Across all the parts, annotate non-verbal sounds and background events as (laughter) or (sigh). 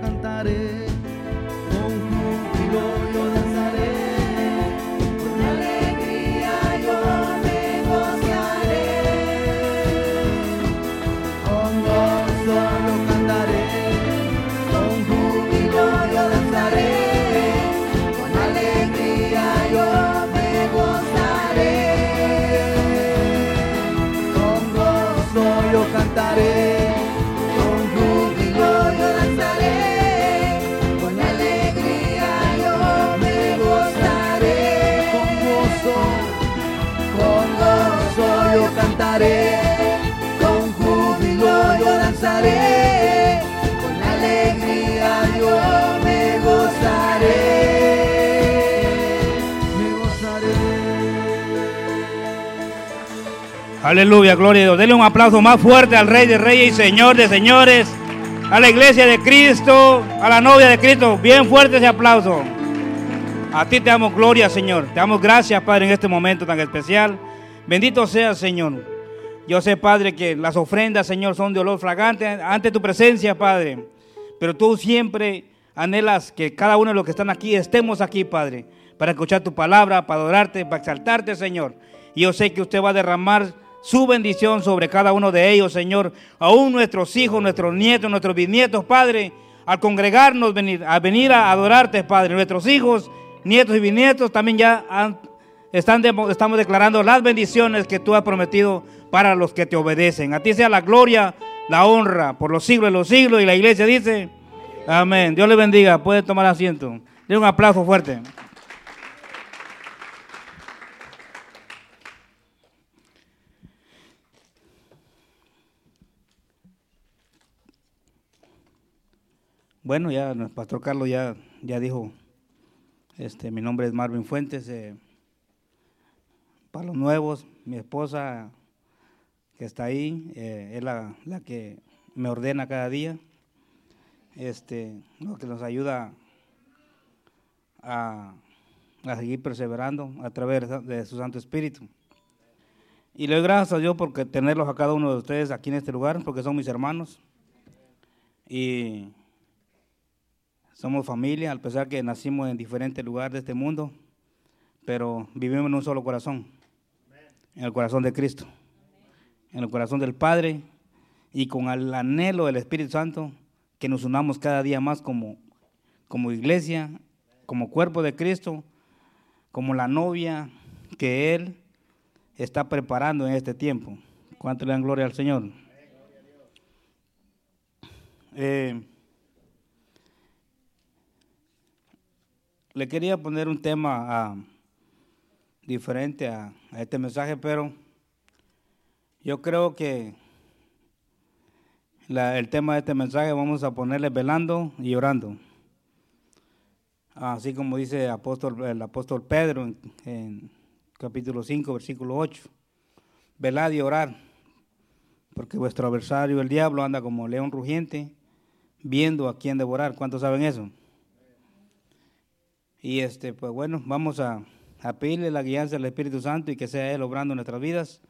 cantaré, con júbilo Aleluya, gloria a Dios. Denle un aplauso más fuerte al Rey de Reyes y Señor de Señores, a la iglesia de Cristo, a la novia de Cristo. Bien fuerte ese aplauso. A ti te damos gloria, Señor. Te damos gracias, Padre, en este momento tan especial. Bendito seas, Señor. Yo sé, Padre, que las ofrendas, Señor, son de olor fragante ante tu presencia, Padre. Pero tú siempre anhelas que cada uno de los que están aquí estemos aquí, Padre, para escuchar tu palabra, para adorarte, para exaltarte, Señor. Y yo sé que usted va a derramar su bendición sobre cada uno de ellos, Señor. Aún nuestros hijos, nuestros nietos, nuestros bisnietos, Padre, al congregarnos, venir, a venir a adorarte, Padre. Nuestros hijos, nietos y bisnietos también ya han- están estamos declarando las bendiciones que tú has prometido para los que te obedecen. A ti sea la gloria, la honra por los siglos de los siglos. Y la iglesia dice, amén. Dios le bendiga. Puede tomar asiento. De un aplauso fuerte. Bueno, ya el pastor Carlos ya, ya dijo, este, mi nombre es Marvin Fuentes, eh, para los nuevos, mi esposa que está ahí, eh, es la, la que me ordena cada día, este, lo que nos ayuda a, a seguir perseverando a través de su Santo Espíritu. Y le doy gracias a Dios por tenerlos a cada uno de ustedes aquí en este lugar, porque son mis hermanos. Y somos familia, a pesar que nacimos en diferentes lugares de este mundo, pero vivimos en un solo corazón, en el corazón de Cristo, en el corazón del Padre y con el anhelo del Espíritu Santo que nos unamos cada día más como, como iglesia, como cuerpo de Cristo, como la novia que Él está preparando en este tiempo. ¿Cuánto le dan gloria al Señor? Eh, le quería poner un tema ah, diferente a, este mensaje, pero yo creo que el tema de este mensaje vamos a ponerle velando y orando. Así como dice apóstol, el apóstol Pedro en, en capítulo 5, versículo 8. Velad y orar, porque vuestro adversario, el diablo, anda como león rugiente, viendo a quién devorar. ¿Cuántos saben eso? Y este, pues bueno, vamos a, a pedirle la guianza del Espíritu Santo y que sea Él obrando en nuestras vidas.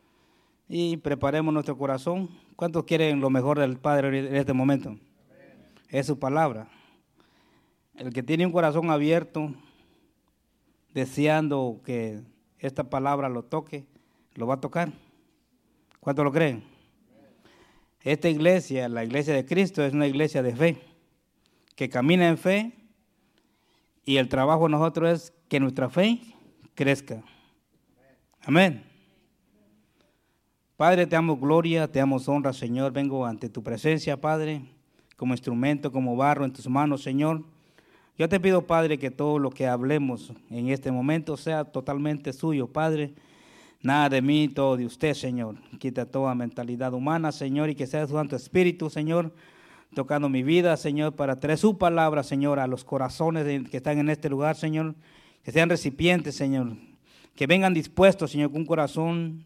Y preparemos nuestro corazón. ¿Cuántos quieren lo mejor del Padre en este momento? Es su palabra. El que tiene un corazón abierto, deseando que esta palabra lo toque, lo va a tocar. ¿Cuántos lo creen? Esta iglesia, la iglesia de Cristo, es una iglesia de fe, que camina en fe y el trabajo de nosotros es que nuestra fe crezca. Amén. Padre, te amo gloria, te amo honra, Señor. Vengo ante tu presencia, Padre, como instrumento, como barro en tus manos, Señor. Yo te pido, Padre, que todo lo que hablemos en este momento sea totalmente suyo, Padre. Nada de mí, todo de usted, Señor. Quita toda mentalidad humana, Señor, y que sea su Santo Espíritu, Señor, tocando mi vida, Señor, para traer su palabra, Señor, a los corazones que están en este lugar, Señor. Que sean recipientes, Señor. Que vengan dispuestos, Señor, con un corazón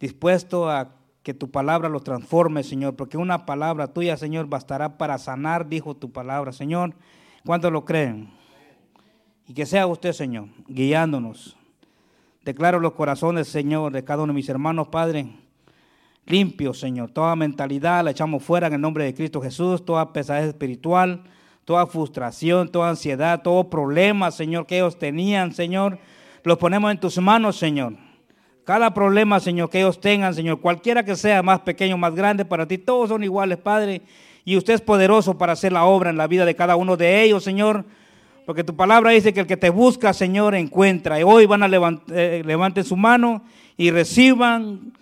dispuesto a que tu palabra los transforme, Señor, porque una palabra tuya, Señor, bastará para sanar, dijo tu palabra, Señor. ¿Cuántos lo creen? Y que sea usted, Señor, guiándonos. Declaro los corazones, Señor, de cada uno de mis hermanos, Padre, limpios, Señor. Toda mentalidad la echamos fuera en el nombre de Cristo Jesús, toda pesadez espiritual, toda frustración, toda ansiedad, todo problema, Señor, que ellos tenían, Señor. Los ponemos en tus manos, Señor. Cada problema, Señor, que ellos tengan, Señor, cualquiera que sea, más pequeño, más grande, para ti, todos son iguales, Padre. Y usted es poderoso para hacer la obra en la vida de cada uno de ellos, Señor. Porque tu palabra dice que el que te busca, Señor, encuentra. Y hoy van a levantar, eh, levanten su mano y reciban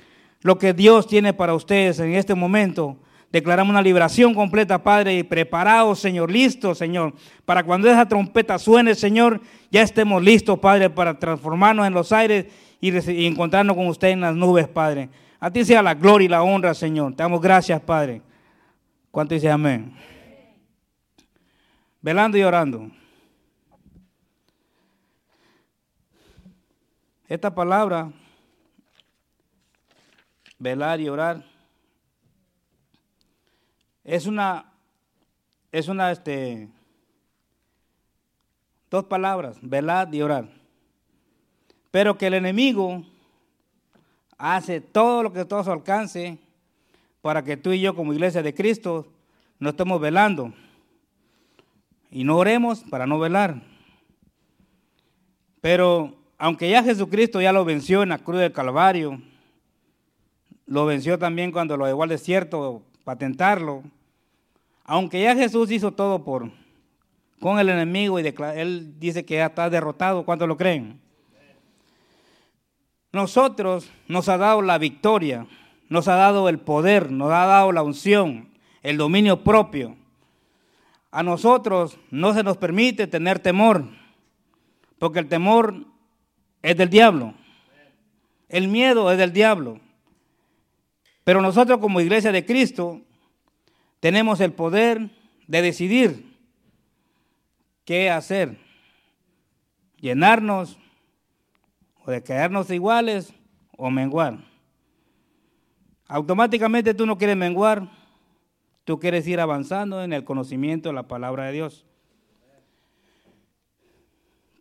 lo que Dios tiene para ustedes en este momento. Declaramos una liberación completa, Padre, y preparados, Señor, listos, Señor, para cuando esa trompeta suene, Señor, ya estemos listos, Padre, para transformarnos en los aires y, y encontrarnos con usted en las nubes, Padre. A ti sea la gloria y la honra, Señor. Te damos gracias, Padre. ¿Cuánto dice amén? Velando y orando. Esta palabra, velar y orar, es una, es una, este, dos palabras, velar y orar. Pero que el enemigo hace todo lo que todo su alcance para que tú y yo como iglesia de Cristo no estemos velando. Y no oremos para no velar. Pero aunque ya Jesucristo ya lo venció en la cruz del Calvario, lo venció también cuando lo llevó al desierto para tentarlo. Aunque ya Jesús hizo todo por con el enemigo y él dice que ya está derrotado, ¿cuántos lo creen? Nosotros nos ha dado la victoria nos ha dado el poder, nos ha dado la unción, el dominio propio. A nosotros no se nos permite tener temor, porque el temor es del diablo. El miedo es del diablo. Pero nosotros como iglesia de Cristo tenemos el poder de decidir qué hacer. Llenarnos o de quedarnos iguales o menguar. Automáticamente tú no quieres menguar, tú quieres ir avanzando en el conocimiento de la palabra de Dios.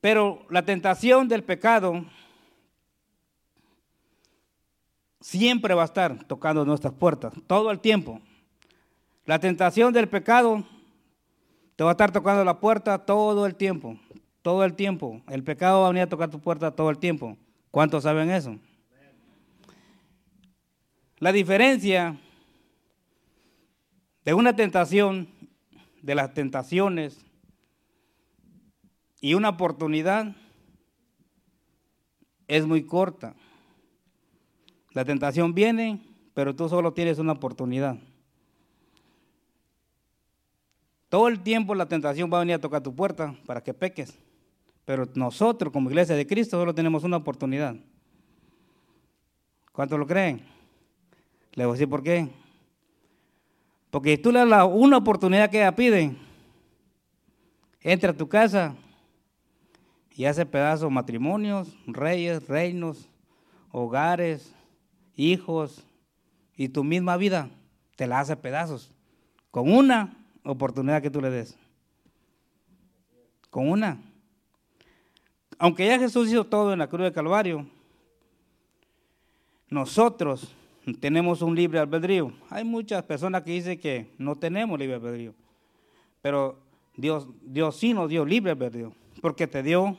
Pero la tentación del pecado siempre va a estar tocando nuestras puertas, todo el tiempo. La tentación del pecado te va a estar tocando la puerta todo el tiempo, todo el tiempo. El pecado va a venir a tocar tu puerta todo el tiempo. ¿Cuántos saben eso? La diferencia de una tentación, de las tentaciones y una oportunidad es muy corta. La tentación viene, pero tú solo tienes una oportunidad. Todo el tiempo la tentación va a venir a tocar tu puerta para que peques. Pero nosotros como iglesia de Cristo solo tenemos una oportunidad. ¿Cuántos lo creen? Le voy a decir por qué. Porque tú le das una oportunidad que ella pide, entra a tu casa y hace pedazos matrimonios, reyes, reinos, hogares, hijos y tu misma vida te la hace pedazos. Con una oportunidad que tú le des. Con una. Aunque ya Jesús hizo todo en la cruz de Calvario, nosotros tenemos un libre albedrío. Hay muchas personas que dicen que no tenemos libre albedrío, pero Dios, Dios sí nos dio libre albedrío, porque te dio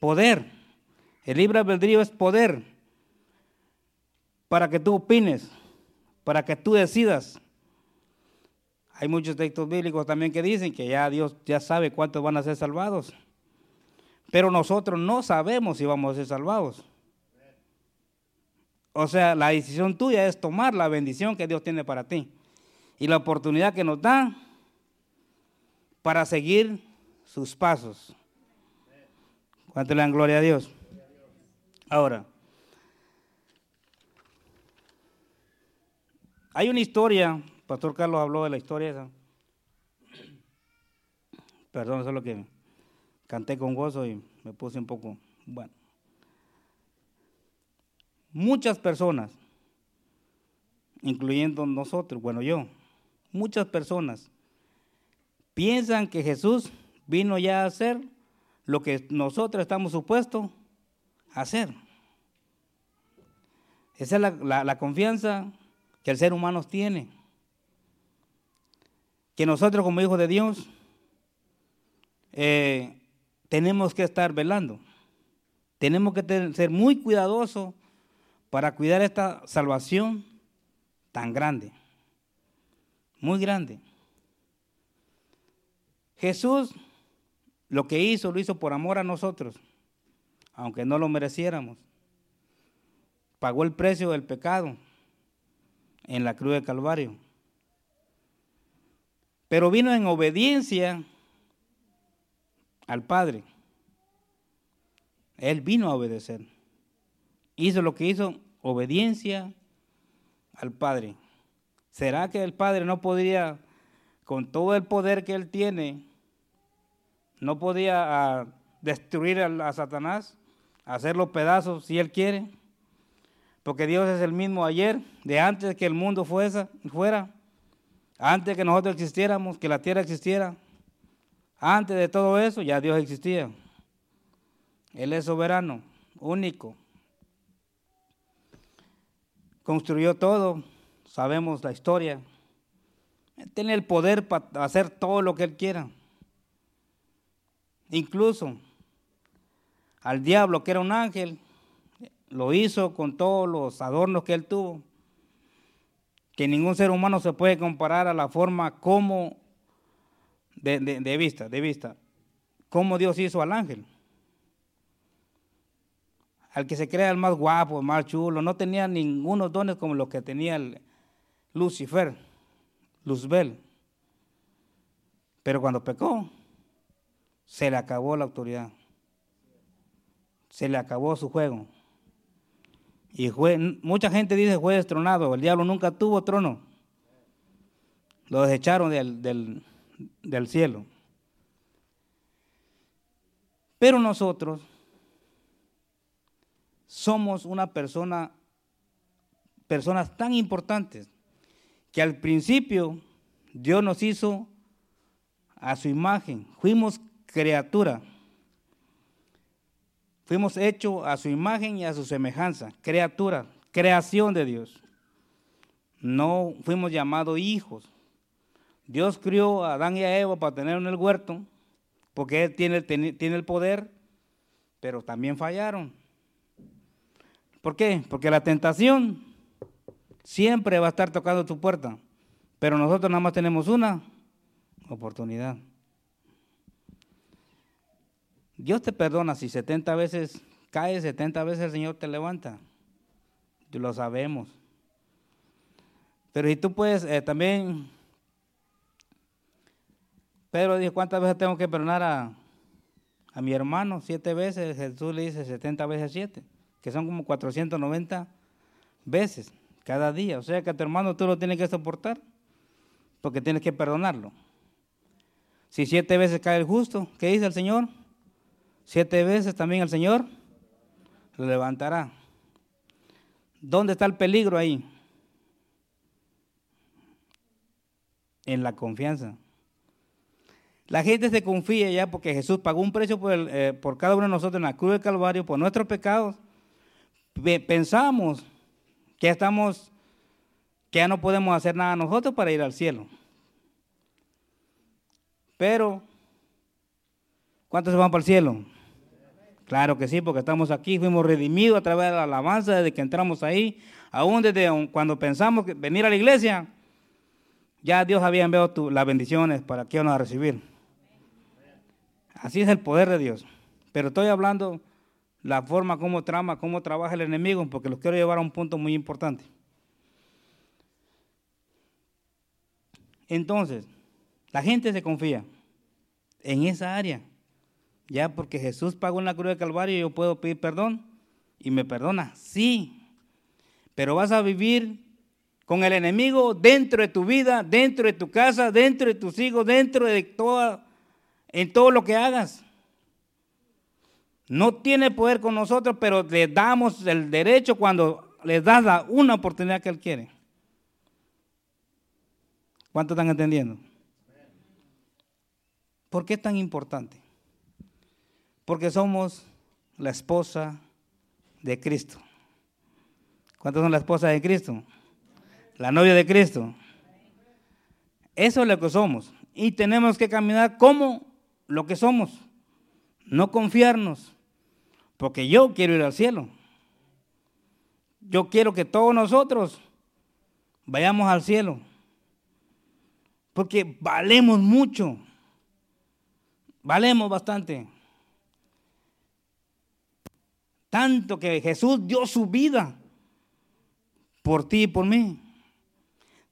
poder. El libre albedrío es poder para que tú opines, para que tú decidas. Hay muchos textos bíblicos también que dicen que ya Dios ya sabe cuántos van a ser salvados. Pero nosotros no sabemos si vamos a ser salvados. O sea, la decisión tuya es tomar la bendición que Dios tiene para ti y la oportunidad que nos da para seguir sus pasos. ¿Cuánto le dan gloria a Dios? Ahora, hay una historia, Pastor Carlos habló de la historia esa. Perdón, eso es lo que canté con gozo y me puse un poco, bueno muchas personas, incluyendo nosotros, bueno yo, muchas personas, piensan que Jesús vino ya a hacer lo que nosotros estamos supuestos a hacer. Esa es la, la confianza que el ser humano tiene. Que nosotros como hijos de Dios eh, tenemos que estar velando. Tenemos que ser muy cuidadosos para cuidar esta salvación tan grande, muy grande. Jesús lo que hizo, lo hizo por amor a nosotros, aunque no lo mereciéramos. Pagó el precio del pecado en la cruz de Calvario. Pero vino en obediencia al Padre. Él vino a obedecer. Hizo lo que hizo, obediencia al Padre. ¿Será que el Padre no podría, con todo el poder que Él tiene, no podía ah, destruir a, a Satanás, hacerlo pedazos si Él quiere? Porque Dios es el mismo ayer, de antes que el mundo fuese, fuera, antes que nosotros existiéramos, que la tierra existiera. Antes de todo eso ya Dios existía. Él es soberano, único. Construyó todo, sabemos la historia. Él tiene el poder para hacer todo lo que Él quiera. Incluso al diablo, que era un ángel, lo hizo con todos los adornos que él tuvo, que ningún ser humano se puede comparar a la forma como, de, vista, de vista, como Dios hizo al ángel. Al que se crea el más guapo, el más chulo, no tenía ningunos dones como los que tenía Lucifer, Luzbel. Pero cuando pecó, se le acabó la autoridad. Se le acabó su juego. Y mucha gente dice fue destronado. El diablo nunca tuvo trono. Lo desecharon del, del cielo. Pero nosotros somos una persona, personas tan importantes que al principio Dios nos hizo a su imagen. Fuimos criatura. Fuimos hechos a su imagen y a su semejanza, criatura, creación de Dios. No fuimos llamados hijos. Dios crió a Adán y a Eva para tener en el huerto, porque Él tiene, tiene el poder, pero también fallaron. ¿Por qué? Porque la tentación siempre va a estar tocando tu puerta, pero nosotros nada más tenemos una oportunidad. Dios te perdona si 70 veces caes, 70 veces el Señor te levanta. Lo sabemos. Pero si tú puedes eh, también, Pedro dijo, ¿cuántas veces tengo que perdonar a, a mi hermano? Siete veces. Jesús le dice 70 veces siete, que son como 490 veces cada día. O sea que a tu hermano tú lo tienes que soportar, porque tienes que perdonarlo. Si siete veces cae el justo, ¿qué dice el Señor? Siete veces también el Señor lo levantará. ¿Dónde está el peligro ahí? En la confianza. La gente se confía ya porque Jesús pagó un precio por, eh, por cada uno de nosotros en la cruz del Calvario, por nuestros pecados. Pensamos que estamos, que ya no podemos hacer nada nosotros para ir al cielo. Pero, ¿cuántos se van para el cielo? Claro que sí, porque estamos aquí, fuimos redimidos a través de la alabanza desde que entramos ahí, aún desde cuando pensamos venir a la iglesia, ya Dios había enviado las bendiciones para que nos a recibir. Así es el poder de Dios. Pero estoy hablando la forma como trama, cómo trabaja el enemigo, porque los quiero llevar a un punto muy importante. Entonces, la gente se confía en esa área. Ya porque Jesús pagó en la cruz de Calvario, yo puedo pedir perdón y me perdona. Sí, pero vas a vivir con el enemigo dentro de tu vida, dentro de tu casa, dentro de tus hijos, dentro de toda, en todo lo que hagas. No tiene poder con nosotros, pero le damos el derecho cuando le das una oportunidad que él quiere. ¿Cuántos están entendiendo? ¿Por qué es tan importante? Porque somos la esposa de Cristo. ¿Cuántos son la esposa de Cristo? La novia de Cristo. Eso es lo que somos. Y tenemos que caminar como lo que somos, no confiarnos, porque yo quiero ir al cielo. Yo quiero que todos nosotros vayamos al cielo, porque valemos mucho, valemos bastante. Tanto que Jesús dio su vida por ti y por mí.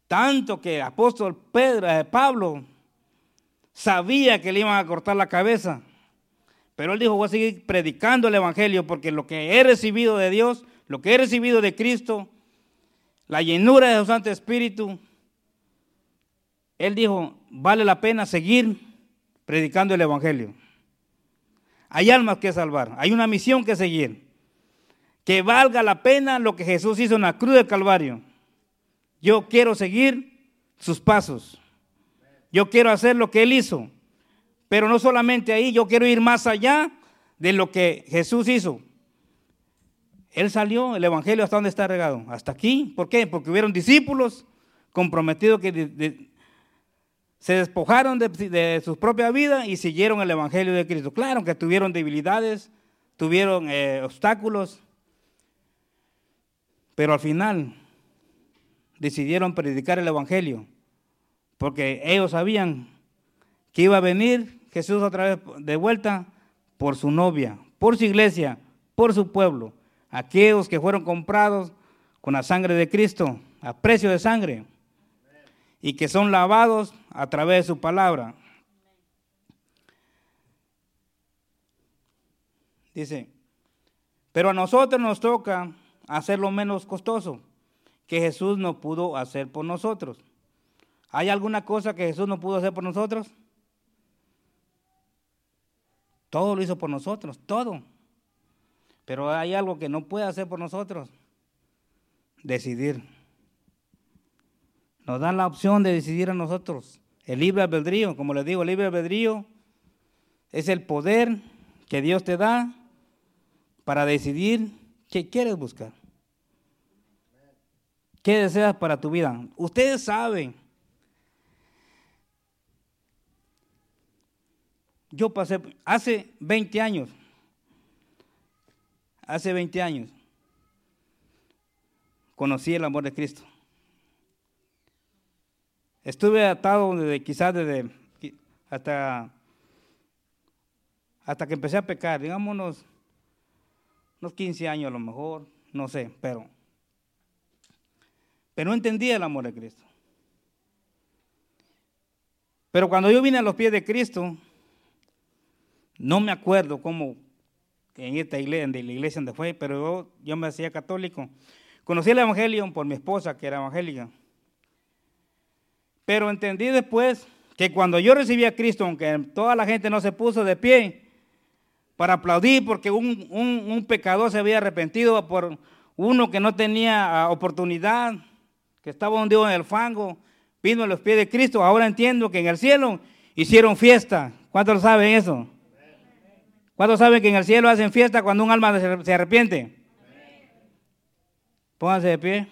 Tanto que el apóstol Pedro, eh, Pablo sabía que le iban a cortar la cabeza. Pero él dijo, voy a seguir predicando el Evangelio porque lo que he recibido de Dios, lo que he recibido de Cristo, la llenura de su Santo Espíritu, él dijo, vale la pena seguir predicando el Evangelio. Hay almas que salvar, hay una misión que seguir. Que valga la pena lo que Jesús hizo en la cruz del Calvario. Yo quiero seguir sus pasos. Yo quiero hacer lo que Él hizo. Pero no solamente ahí, yo quiero ir más allá de lo que Jesús hizo. Él salió, el Evangelio hasta dónde está regado. Hasta aquí. ¿Por qué? Porque hubieron discípulos comprometidos que se despojaron de, de, su propia vida y siguieron el Evangelio de Cristo. Claro que tuvieron debilidades, tuvieron eh, obstáculos, pero al final decidieron predicar el Evangelio porque ellos sabían que iba a venir Jesús otra vez de vuelta por su novia, por su iglesia, por su pueblo, aquellos que fueron comprados con la sangre de Cristo, a precio de sangre, y que son lavados a través de su palabra. Dice, pero a nosotros nos toca hacer lo menos costoso que Jesús no pudo hacer por nosotros. ¿Hay alguna cosa que Jesús no pudo hacer por nosotros? Todo lo hizo por nosotros, todo. Pero hay algo que no puede hacer por nosotros. Decidir. Nos dan la opción de decidir a nosotros. El libre albedrío, como les digo, el libre albedrío es el poder que Dios te da para decidir qué quieres buscar. ¿Qué deseas para tu vida? Ustedes saben Yo pasé, hace 20 años, hace 20 años, conocí el amor de Cristo. Estuve atado desde, quizás desde, hasta, hasta que empecé a pecar, digamos unos, unos 15 años a lo mejor, no sé, pero, pero no entendía el amor de Cristo. Pero cuando yo vine a los pies de Cristo, no me acuerdo cómo en esta iglesia, en la iglesia donde fue, pero yo, me hacía católico. Conocí el Evangelio por mi esposa, que era evangélica. Pero entendí después que cuando yo recibí a Cristo, aunque toda la gente no se puso de pie para aplaudir porque un, un pecador se había arrepentido por uno que no tenía ah, oportunidad, que estaba hundido en el fango, vino a los pies de Cristo, ahora entiendo que en el cielo hicieron fiesta. ¿Cuántos saben eso? ¿Cuántos saben que en el cielo hacen fiesta cuando un alma se arrepiente? Pónganse de pie.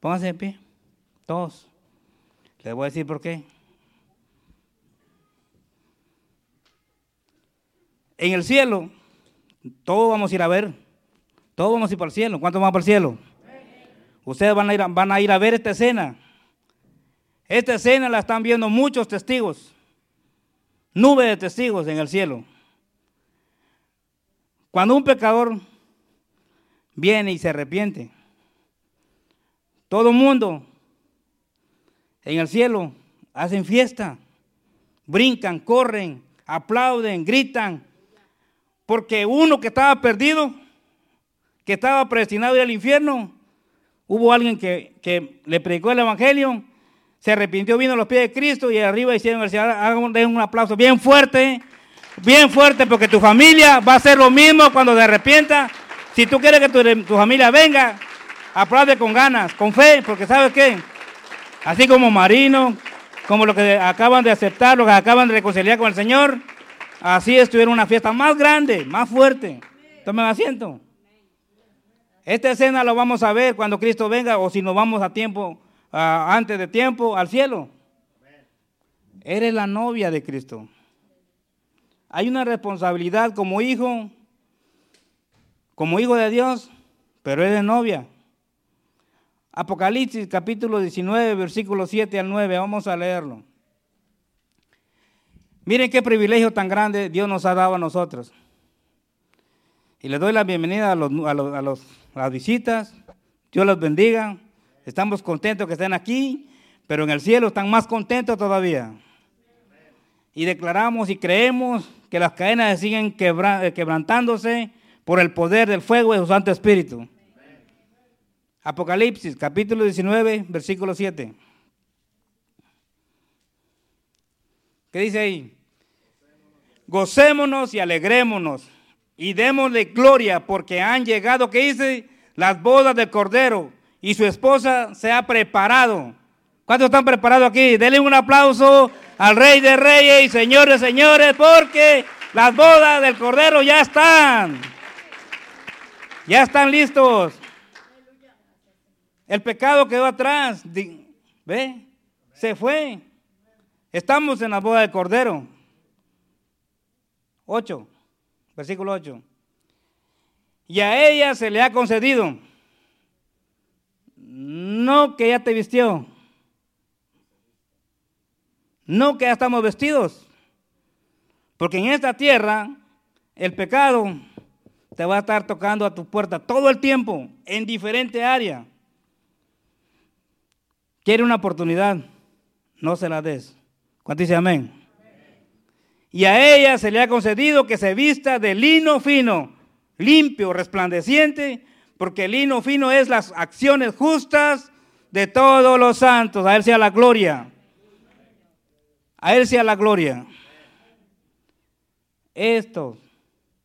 Pónganse de pie. Todos. Les voy a decir por qué. En el cielo, todos vamos a ir a ver. Todos vamos a ir para el cielo. ¿Cuántos van para el cielo? Ustedes van a, ir, van a ir a ver esta escena. Esta escena la están viendo muchos testigos. Nube de testigos en el cielo. Cuando un pecador viene y se arrepiente, todo el mundo en el cielo hacen fiesta, brincan, corren, aplauden, gritan, porque uno que estaba perdido, que estaba predestinado a ir al infierno, hubo alguien que, le predicó el Evangelio, se arrepintió, vino a los pies de Cristo y arriba hicieron el hagan un aplauso bien fuerte bien fuerte porque tu familia va a hacer lo mismo cuando te arrepienta. Si tú quieres que tu, familia venga, aplaude con ganas, con fe, porque ¿sabes qué? Así como Marino, como los que acaban de aceptar, los que acaban de reconciliar con el Señor, así estuvieron una fiesta más grande, más fuerte. Tomen asiento. Esta escena lo vamos a ver cuando Cristo venga o si nos vamos a tiempo, antes de tiempo, al cielo. Eres la novia de Cristo. hay una responsabilidad como hijo, como hijo de Dios, pero es de novia. Apocalipsis capítulo 19, versículo 7 al 9, vamos a leerlo. Miren qué privilegio tan grande Dios nos ha dado a nosotros. Y les doy la bienvenida a, los, a, las visitas. Dios los bendiga. Estamos contentos que estén aquí, pero en el cielo están más contentos todavía. Y declaramos y creemos que las cadenas siguen eh, quebrantándose por el poder del fuego de su Santo Espíritu. Apocalipsis, capítulo 19, versículo 7. ¿Qué dice ahí? Gocémonos y alegrémonos y démosle gloria porque han llegado, ¿qué dice? Las bodas del Cordero y su esposa se ha preparado. ¿Cuántos están preparados aquí? Denle un aplauso al Rey de Reyes y Señores Señores porque las bodas del Cordero ya están. Ya están listos. El pecado quedó atrás. ¿Ve? Se fue. Estamos en la boda del Cordero. 8, versículo 8. Y a ella se le ha concedido, no que ya te vistió, no que ya estamos vestidos, porque en esta tierra el pecado te va a estar tocando a tu puerta todo el tiempo, en diferente área. Quiere una oportunidad, no se la des. ¿Cuánto dice amén? Y a ella se le ha concedido que se vista de lino fino, limpio, resplandeciente, porque el lino fino es las acciones justas de todos los santos. A Él sea la gloria. A Él sea la gloria. Esto,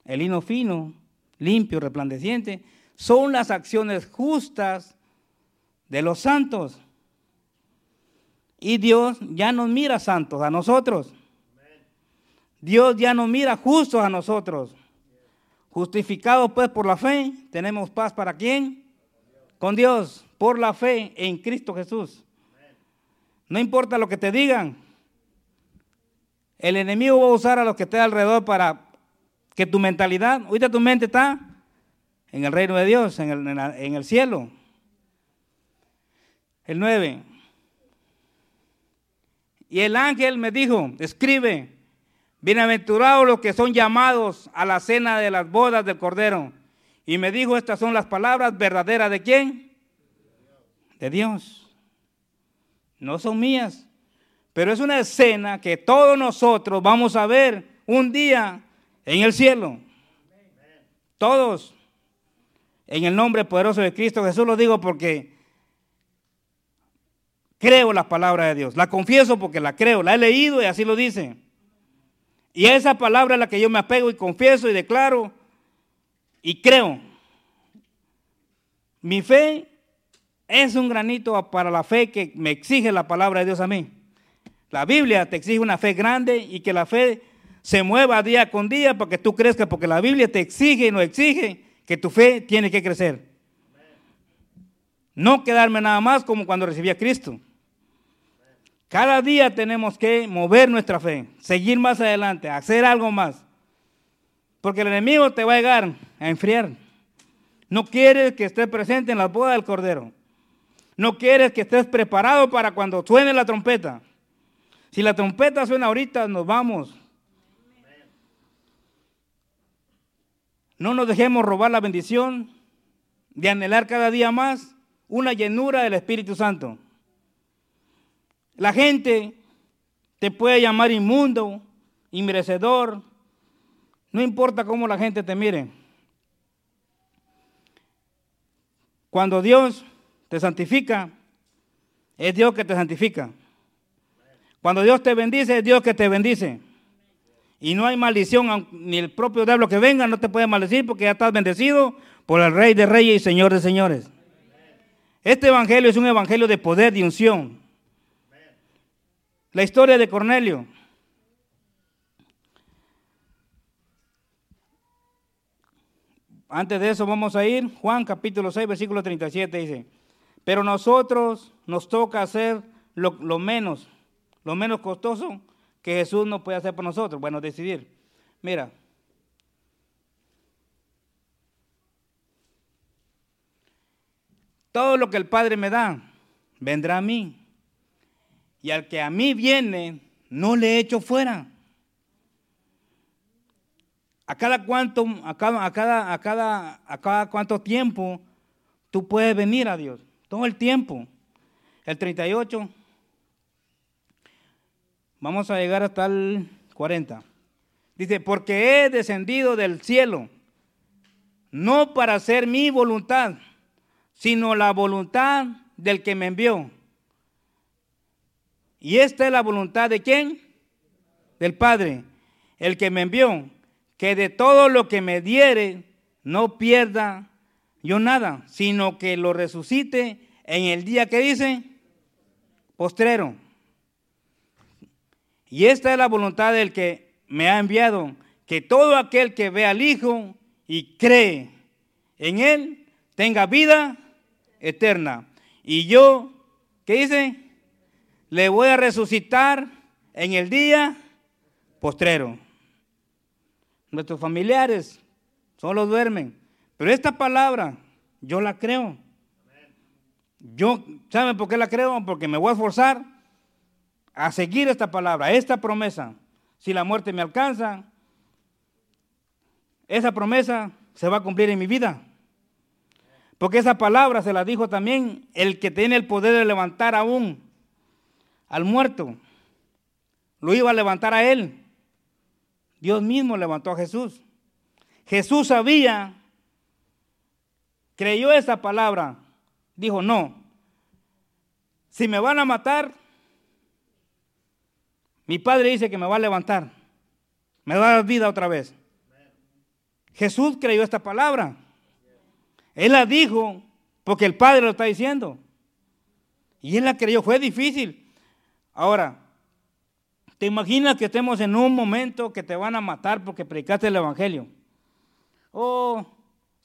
el lino fino, limpio, resplandeciente, son las acciones justas de los santos. Y Dios ya nos mira santos a nosotros. Dios ya nos mira justos a nosotros. Justificados pues por la fe, tenemos paz para quién? Con Dios, por la fe en Cristo Jesús. No importa lo que te digan. El enemigo va a usar a los que estén alrededor para que tu mentalidad, ahorita tu mente está en el reino de Dios, en el, cielo. El 9. Y el ángel me dijo, escribe, bienaventurados los que son llamados a la cena de las bodas del Cordero. Y me dijo, estas son las palabras verdaderas de quién? De Dios. No son mías, pero es una escena que todos nosotros vamos a ver un día en el cielo. Todos. En el nombre poderoso de Cristo Jesús lo digo porque Creo la palabra de Dios. La confieso porque la creo. La he leído y así lo dice. Y esa palabra es la que yo me apego y confieso y declaro y creo. Mi fe es un granito para la fe que me exige la palabra de Dios a mí. La Biblia te exige una fe grande y que la fe se mueva día con día para que tú crezcas, porque la Biblia te exige y nos exige que tu fe tiene que crecer. No quedarme nada más como cuando recibí a Cristo. Cada día tenemos que mover nuestra fe, seguir más adelante, hacer algo más. Porque el enemigo te va a llegar a enfriar. No quieres que estés presente en la boda del Cordero. No quieres que estés preparado para cuando suene la trompeta. Si la trompeta suena ahorita, nos vamos. No nos dejemos robar la bendición de anhelar cada día más una llenura del Espíritu Santo. La gente te puede llamar inmundo, inmerecedor, no importa cómo la gente te mire. Cuando Dios te santifica, es Dios que te santifica. Cuando Dios te bendice, es Dios que te bendice. Y no hay maldición, ni el propio diablo que venga no te puede maldecir porque ya estás bendecido por el Rey de Reyes y Señor de Señores. Este evangelio es un evangelio de poder, de unción. La historia de Cornelio. Antes de eso vamos a ir, Juan capítulo 6, versículo 37 dice, pero nosotros nos toca hacer lo, menos, lo menos costoso que Jesús no puede hacer por nosotros. Bueno, decidir. Mira. Todo lo que el Padre me da, vendrá a mí. Y al que a mí viene, no le echo fuera. A cada cuánto, a cada, a cada, a cada, a cada cuánto tiempo tú puedes venir a Dios. Todo el tiempo. El 38. Vamos a llegar hasta el 40. Dice, porque he descendido del cielo, no para hacer mi voluntad, sino la voluntad del que me envió. Y esta es la voluntad de quién? Del Padre, el que me envió, que de todo lo que me diere no pierda yo nada, sino que lo resucite en el día que dice postrero. Y esta es la voluntad del que me ha enviado, que todo aquel que ve al Hijo y cree en Él tenga vida eterna. Y yo, ¿qué dice? Le voy a resucitar en el día postrero. Nuestros familiares solo duermen. Pero esta palabra yo la creo. Yo, ¿saben por qué la creo? Porque me voy a esforzar a seguir esta palabra, esta promesa. Si la muerte me alcanza, esa promesa se va a cumplir en mi vida. Porque esa palabra se la dijo también el que tiene el poder de levantar aún al muerto. Lo iba a levantar a él. Dios mismo levantó a Jesús. Jesús sabía, creyó esa palabra. Dijo, no, si me van a matar, mi padre dice que me va a levantar, me va a dar vida otra vez. Jesús creyó esta palabra. Él la dijo porque el Padre lo está diciendo. Y él la creyó, fue difícil. Ahora, ¿te imaginas que estemos en un momento que te van a matar porque predicaste el Evangelio? O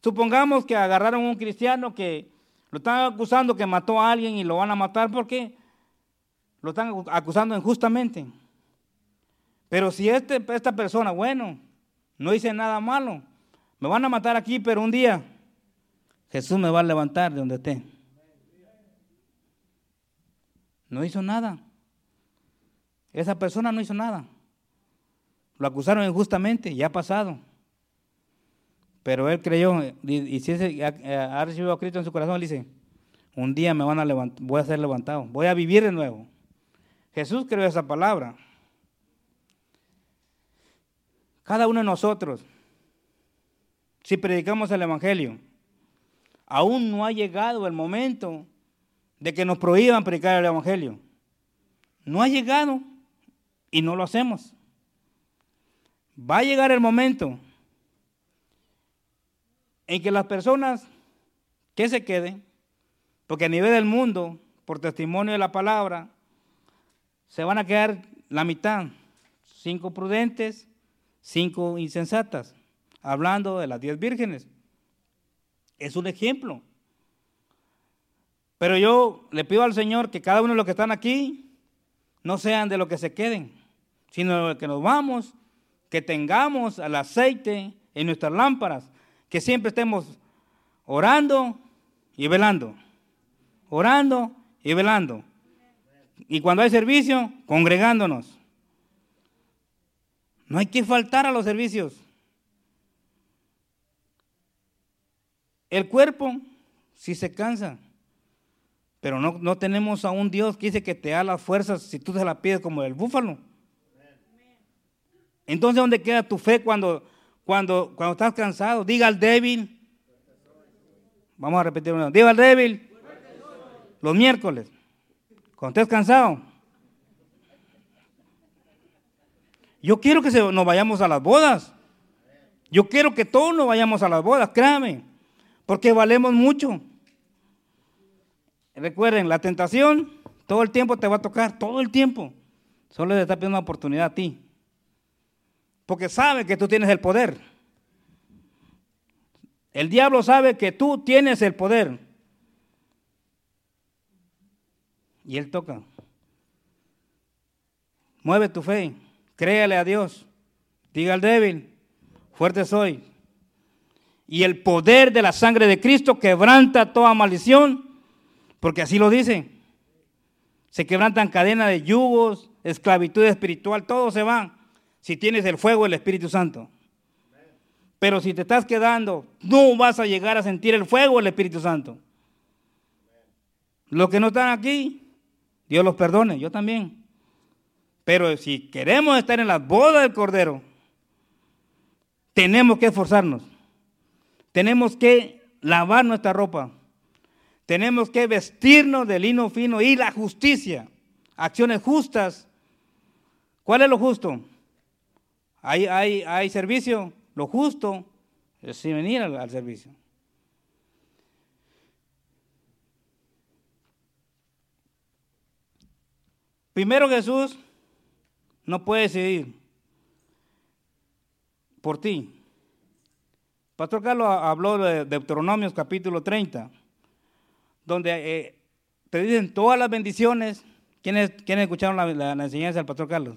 supongamos que agarraron a un cristiano que lo están acusando que mató a alguien y lo van a matar porque lo están acusando injustamente. Pero si este, esta persona, bueno, no hice nada malo, me van a matar aquí, pero un día Jesús me va a levantar de donde esté. No hizo nada. Esa persona no hizo nada. Lo acusaron injustamente, ya ha pasado. Pero él creyó, y si ha recibido a Cristo en su corazón, él dice, un día me van a levantar, voy a ser levantado, voy a vivir de nuevo. Jesús creyó esa palabra. Cada uno de nosotros, si predicamos el Evangelio, aún no ha llegado el momento de que nos prohíban predicar el Evangelio. No ha llegado y no lo hacemos. Va a llegar el momento en que las personas que se queden, porque a nivel del mundo, por testimonio de la palabra, se van a quedar la mitad, cinco prudentes, cinco insensatas, hablando de las diez vírgenes. Es un ejemplo. Pero yo le pido al Señor que cada uno de los que están aquí no sean de los que se queden, sino de los que nos vamos, que tengamos el aceite en nuestras lámparas, que siempre estemos orando y velando, orando y velando. Y cuando hay servicio, congregándonos. No hay que faltar a los servicios. El cuerpo si se cansa, pero no, no, tenemos a un Dios que dice que te da las fuerzas si tú se las pides como el búfalo. Entonces, ¿dónde queda tu fe cuando, cuando, cuando estás cansado? Diga al débil. Vamos a repetir una. Diga al débil. Los miércoles. Cuando estés cansado. Yo quiero que nos vayamos a las bodas. Yo quiero que todos nos vayamos a las bodas, créame porque valemos mucho. Recuerden, la tentación todo el tiempo te va a tocar, todo el tiempo. Solo le está pidiendo una oportunidad a ti. Porque sabe que tú tienes el poder. El diablo sabe que tú tienes el poder. Y él toca. Mueve tu fe. Créale a Dios. Diga al débil. Fuerte soy. Y el poder de la sangre de Cristo quebranta toda maldición, porque así lo dice. Se quebrantan cadenas de yugos, esclavitud espiritual, todo se va si tienes el fuego del Espíritu Santo. Pero si te estás quedando, no vas a llegar a sentir el fuego del Espíritu Santo. Los que no están aquí, Dios los perdone, yo también. Pero si queremos estar en las bodas del Cordero, tenemos que esforzarnos. Tenemos que lavar nuestra ropa. Tenemos que vestirnos de lino fino y la justicia. Acciones justas. ¿Cuál es lo justo? Hay, hay, hay servicio. Lo justo es venir al, al servicio. Primero Jesús no puede decidir por ti. Pastor Carlos habló de Deuteronomios capítulo 30, donde eh, te dicen todas las bendiciones. ¿Quiénes, quiénes escucharon la, enseñanza del Pastor Carlos?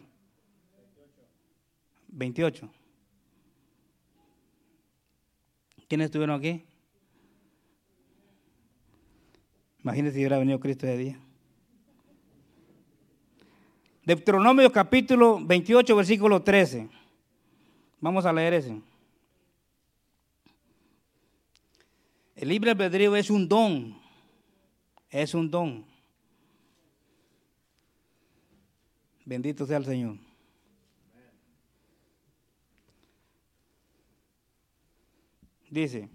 28. ¿Quiénes estuvieron aquí? Imagínense si hubiera venido Cristo de día. Deuteronomio capítulo 28, versículo 13. Vamos a leer ese. El libre albedrío es un don. Es un don. Bendito sea el Señor. Dice,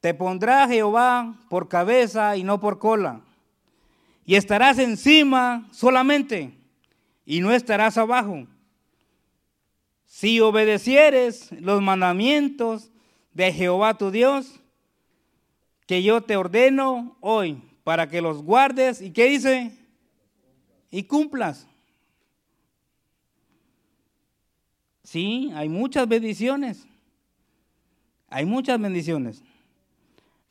te pondrá Jehová por cabeza y no por cola, y estarás encima solamente, y no estarás abajo. Si obedecieres los mandamientos de Jehová tu Dios, que yo te ordeno hoy, para que los guardes, ¿y qué dice? Y cumplas. Sí, hay muchas bendiciones. Hay muchas bendiciones.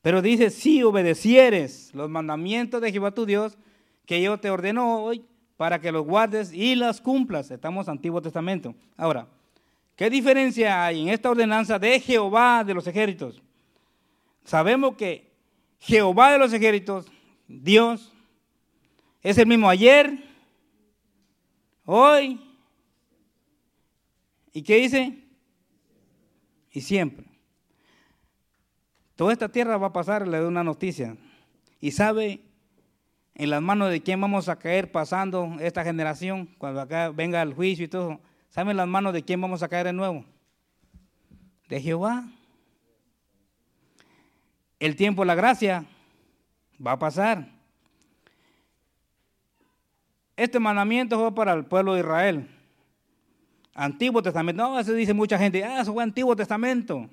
Pero dice, si obedecieres los mandamientos de Jehová tu Dios, que yo te ordeno hoy, para que los guardes y las cumplas. Estamos en Antiguo Testamento. Ahora, ¿qué diferencia hay en esta ordenanza de Jehová de los ejércitos? Sabemos que Jehová de los ejércitos, Dios, es el mismo ayer, hoy ¿Y qué dice? Y siempre. Toda esta tierra va a pasar, le doy una noticia. Y sabe en las manos de quién vamos a caer pasando esta generación, cuando acá venga el juicio y todo. ¿Sabe en las manos de quién vamos a caer de nuevo? De Jehová. El tiempo, la gracia, va a pasar. Este mandamiento fue para el pueblo de Israel. Antiguo Testamento. No, eso dice mucha gente. Ah, eso fue Antiguo Testamento.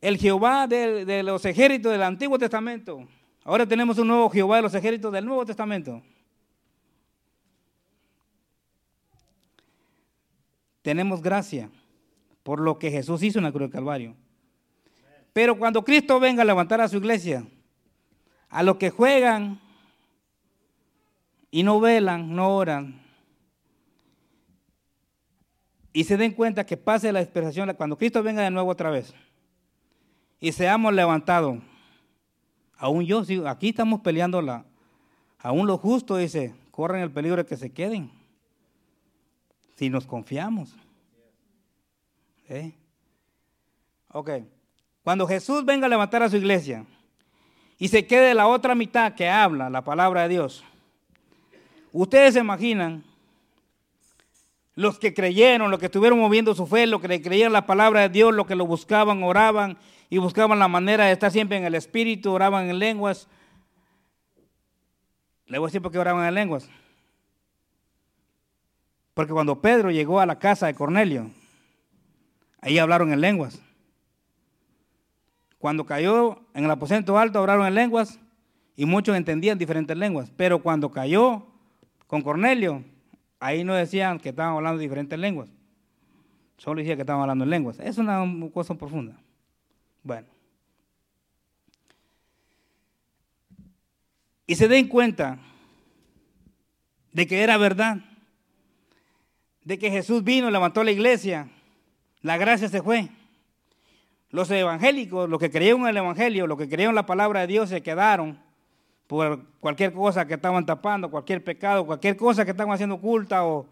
El Jehová de, de, los ejércitos del Antiguo Testamento. Ahora tenemos un nuevo Jehová de los ejércitos del Nuevo Testamento. Tenemos gracia por lo que Jesús hizo en la cruz del Calvario. Pero cuando Cristo venga a levantar a su iglesia, a los que juegan y no velan, no oran, y se den cuenta que pase la expresación cuando Cristo venga de nuevo otra vez y seamos levantados. Aún yo, aquí estamos peleando aún lo justo dice, corren el peligro de que se queden. Si nos confiamos. ¿Eh? Ok. Cuando Jesús venga a levantar a su iglesia y se quede la otra mitad que habla la palabra de Dios, ustedes se imaginan los que creyeron, los que estuvieron moviendo su fe, los que creían la palabra de Dios, los que lo buscaban, oraban y buscaban la manera de estar siempre en el Espíritu, oraban en lenguas. Le voy a decir por qué oraban en lenguas. Porque cuando Pedro llegó a la casa de Cornelio, ahí hablaron en lenguas. Cuando cayó en el aposento alto, hablaron en lenguas y muchos entendían diferentes lenguas. Pero cuando cayó con Cornelio, Ahí no decían que estaban hablando diferentes lenguas. Solo decía que estaban hablando en lenguas. Es una cosa profunda. Bueno. Y se den cuenta de que era verdad, de que Jesús vino, levantó la iglesia, la gracia se fue. Los evangélicos, los que creyeron en el Evangelio, los que creyeron en la palabra de Dios, se quedaron por cualquier cosa que estaban tapando, cualquier pecado, cualquier cosa que estaban haciendo oculta o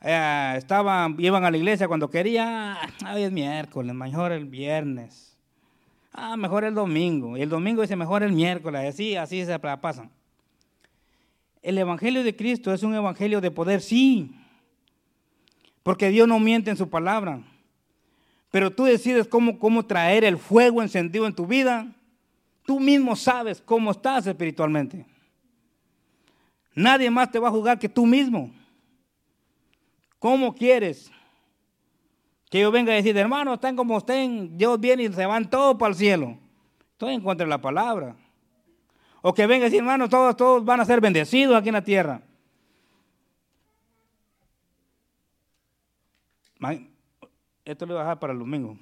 eh, estaban, iban a la iglesia cuando querían, ah, hoy es miércoles, mejor el viernes, ah, mejor el domingo, y el domingo dice mejor el miércoles, así, así se pasan. El Evangelio de Cristo es un Evangelio de poder, sí, porque Dios no miente en su palabra. Pero tú decides cómo, cómo traer el fuego encendido en tu vida. Tú mismo sabes cómo estás espiritualmente. Nadie más te va a juzgar que tú mismo. ¿Cómo quieres que yo venga a decir, hermano, están como estén, Dios viene y se van todos para el cielo? Estoy en contra de la palabra. O que venga a decir, hermano, todos, todos van a ser bendecidos aquí en la tierra. Esto lo voy a dejar para el domingo.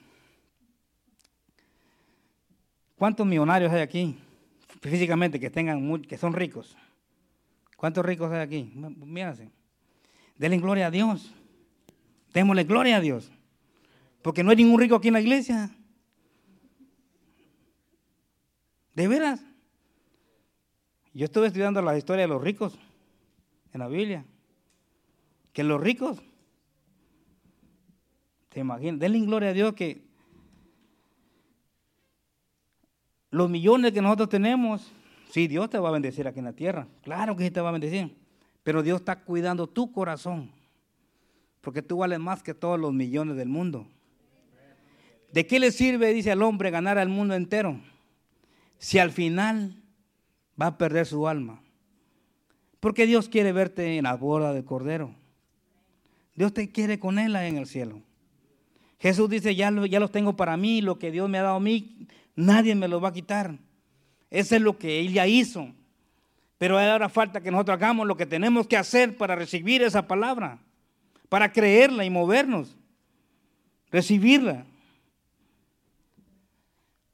¿Cuántos millonarios hay aquí físicamente que tengan que son ricos? ¿Cuántos ricos hay aquí? Mírense. Denle gloria a Dios. Démosle gloria a Dios. Porque no hay ningún rico aquí en la iglesia. De veras. Yo estuve estudiando la historia de los ricos en la Biblia. Que los ricos ¿Te imaginas? Denle gloria a Dios que los millones que nosotros tenemos, sí, Dios te va a bendecir aquí en la tierra. Claro que sí te va a bendecir. Pero Dios está cuidando tu corazón. Porque tú vales más que todos los millones del mundo. ¿De qué le sirve, dice al hombre, ganar al mundo entero? Si al final va a perder su alma. Porque Dios quiere verte en la boda del Cordero. Dios te quiere con Él en el cielo. Jesús dice, ya, ya los tengo para mí, lo que Dios me ha dado a mí, nadie me lo va a quitar. Eso es lo que Él ya hizo. Pero ahora falta que nosotros hagamos lo que tenemos que hacer para recibir esa palabra, para creerla y movernos, recibirla.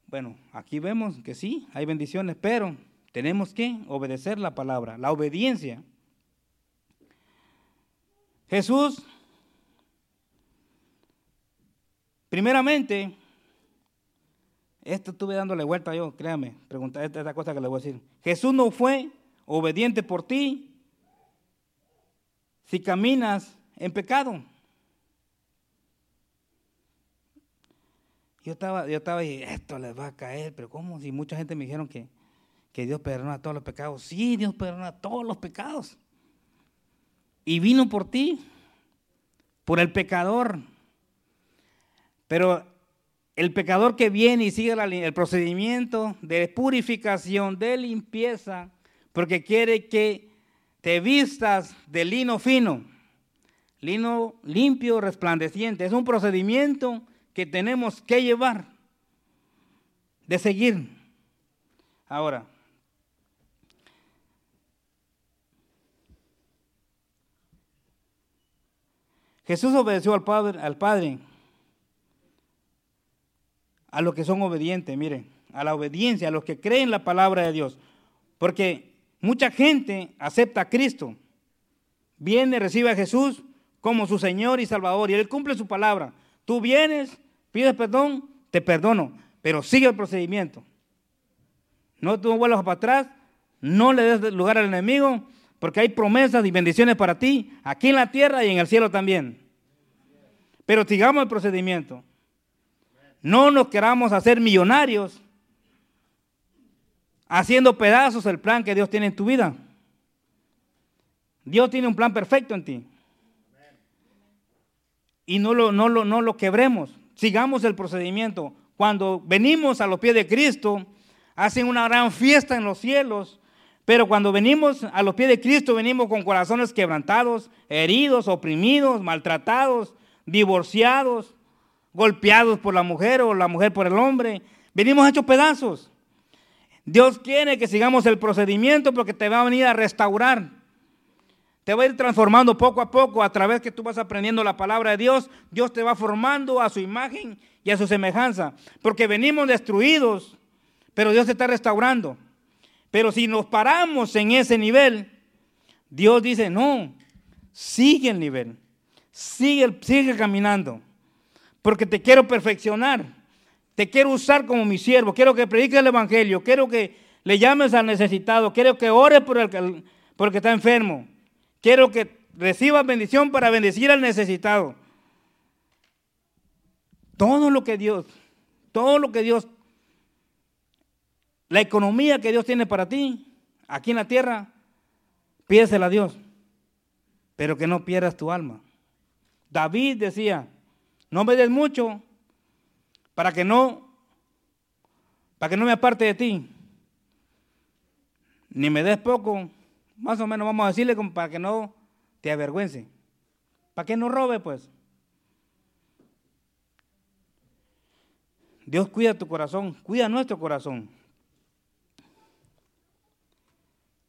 Bueno, aquí vemos que sí, hay bendiciones, pero tenemos que obedecer la palabra, la obediencia. Jesús Primeramente, esto estuve dándole vuelta yo, créame, pregunta esta, esta cosa que le voy a decir. Jesús no fue obediente por ti si caminas en pecado. Yo estaba, yo estaba y esto les va a caer, pero ¿cómo? Si mucha gente me dijeron que, que Dios perdona todos los pecados. Sí, Dios perdona todos los pecados. Y vino por ti, por el pecador pero el pecador que viene y sigue el procedimiento de purificación, de limpieza, porque quiere que te vistas de lino fino, lino limpio, resplandeciente. Es un procedimiento que tenemos que llevar, de seguir. Ahora, Jesús obedeció al Padre, al Padre a los que son obedientes, miren, a la obediencia, a los que creen la palabra de Dios. Porque mucha gente acepta a Cristo, viene, recibe a Jesús como su Señor y Salvador, y Él cumple su palabra. Tú vienes, pides perdón, te perdono, pero sigue el procedimiento. No tú vuelvas para atrás, no le des lugar al enemigo, porque hay promesas y bendiciones para ti, aquí en la tierra y en el cielo también. Pero sigamos el procedimiento. No nos queramos hacer millonarios haciendo pedazos el plan que Dios tiene en tu vida. Dios tiene un plan perfecto en ti. Y no lo, no, lo, no lo quebremos. Sigamos el procedimiento. Cuando venimos a los pies de Cristo, hacen una gran fiesta en los cielos. Pero cuando venimos a los pies de Cristo, venimos con corazones quebrantados, heridos, oprimidos, maltratados, divorciados, golpeados por la mujer o la mujer por el hombre. Venimos hechos pedazos. Dios quiere que sigamos el procedimiento porque te va a venir a restaurar. Te va a ir transformando poco a poco a través que tú vas aprendiendo la palabra de Dios. Dios te va formando a su imagen y a su semejanza. Porque venimos destruidos, pero Dios te está restaurando. Pero si nos paramos en ese nivel, Dios dice, no, sigue el nivel, sigue, sigue caminando, porque te quiero perfeccionar, te quiero usar como mi siervo, quiero que prediques el Evangelio, quiero que le llames al necesitado, quiero que ores por el, que está enfermo, quiero que recibas bendición para bendecir al necesitado. Todo lo que Dios, todo lo que Dios, la economía que Dios tiene para ti, aquí en la tierra, pídesela a Dios, pero que no pierdas tu alma. David decía, no me des mucho para que no, para que no me aparte de ti, ni me des poco, más o menos vamos a decirle para que no te avergüence, para que no robe pues. Dios cuida tu corazón, cuida nuestro corazón.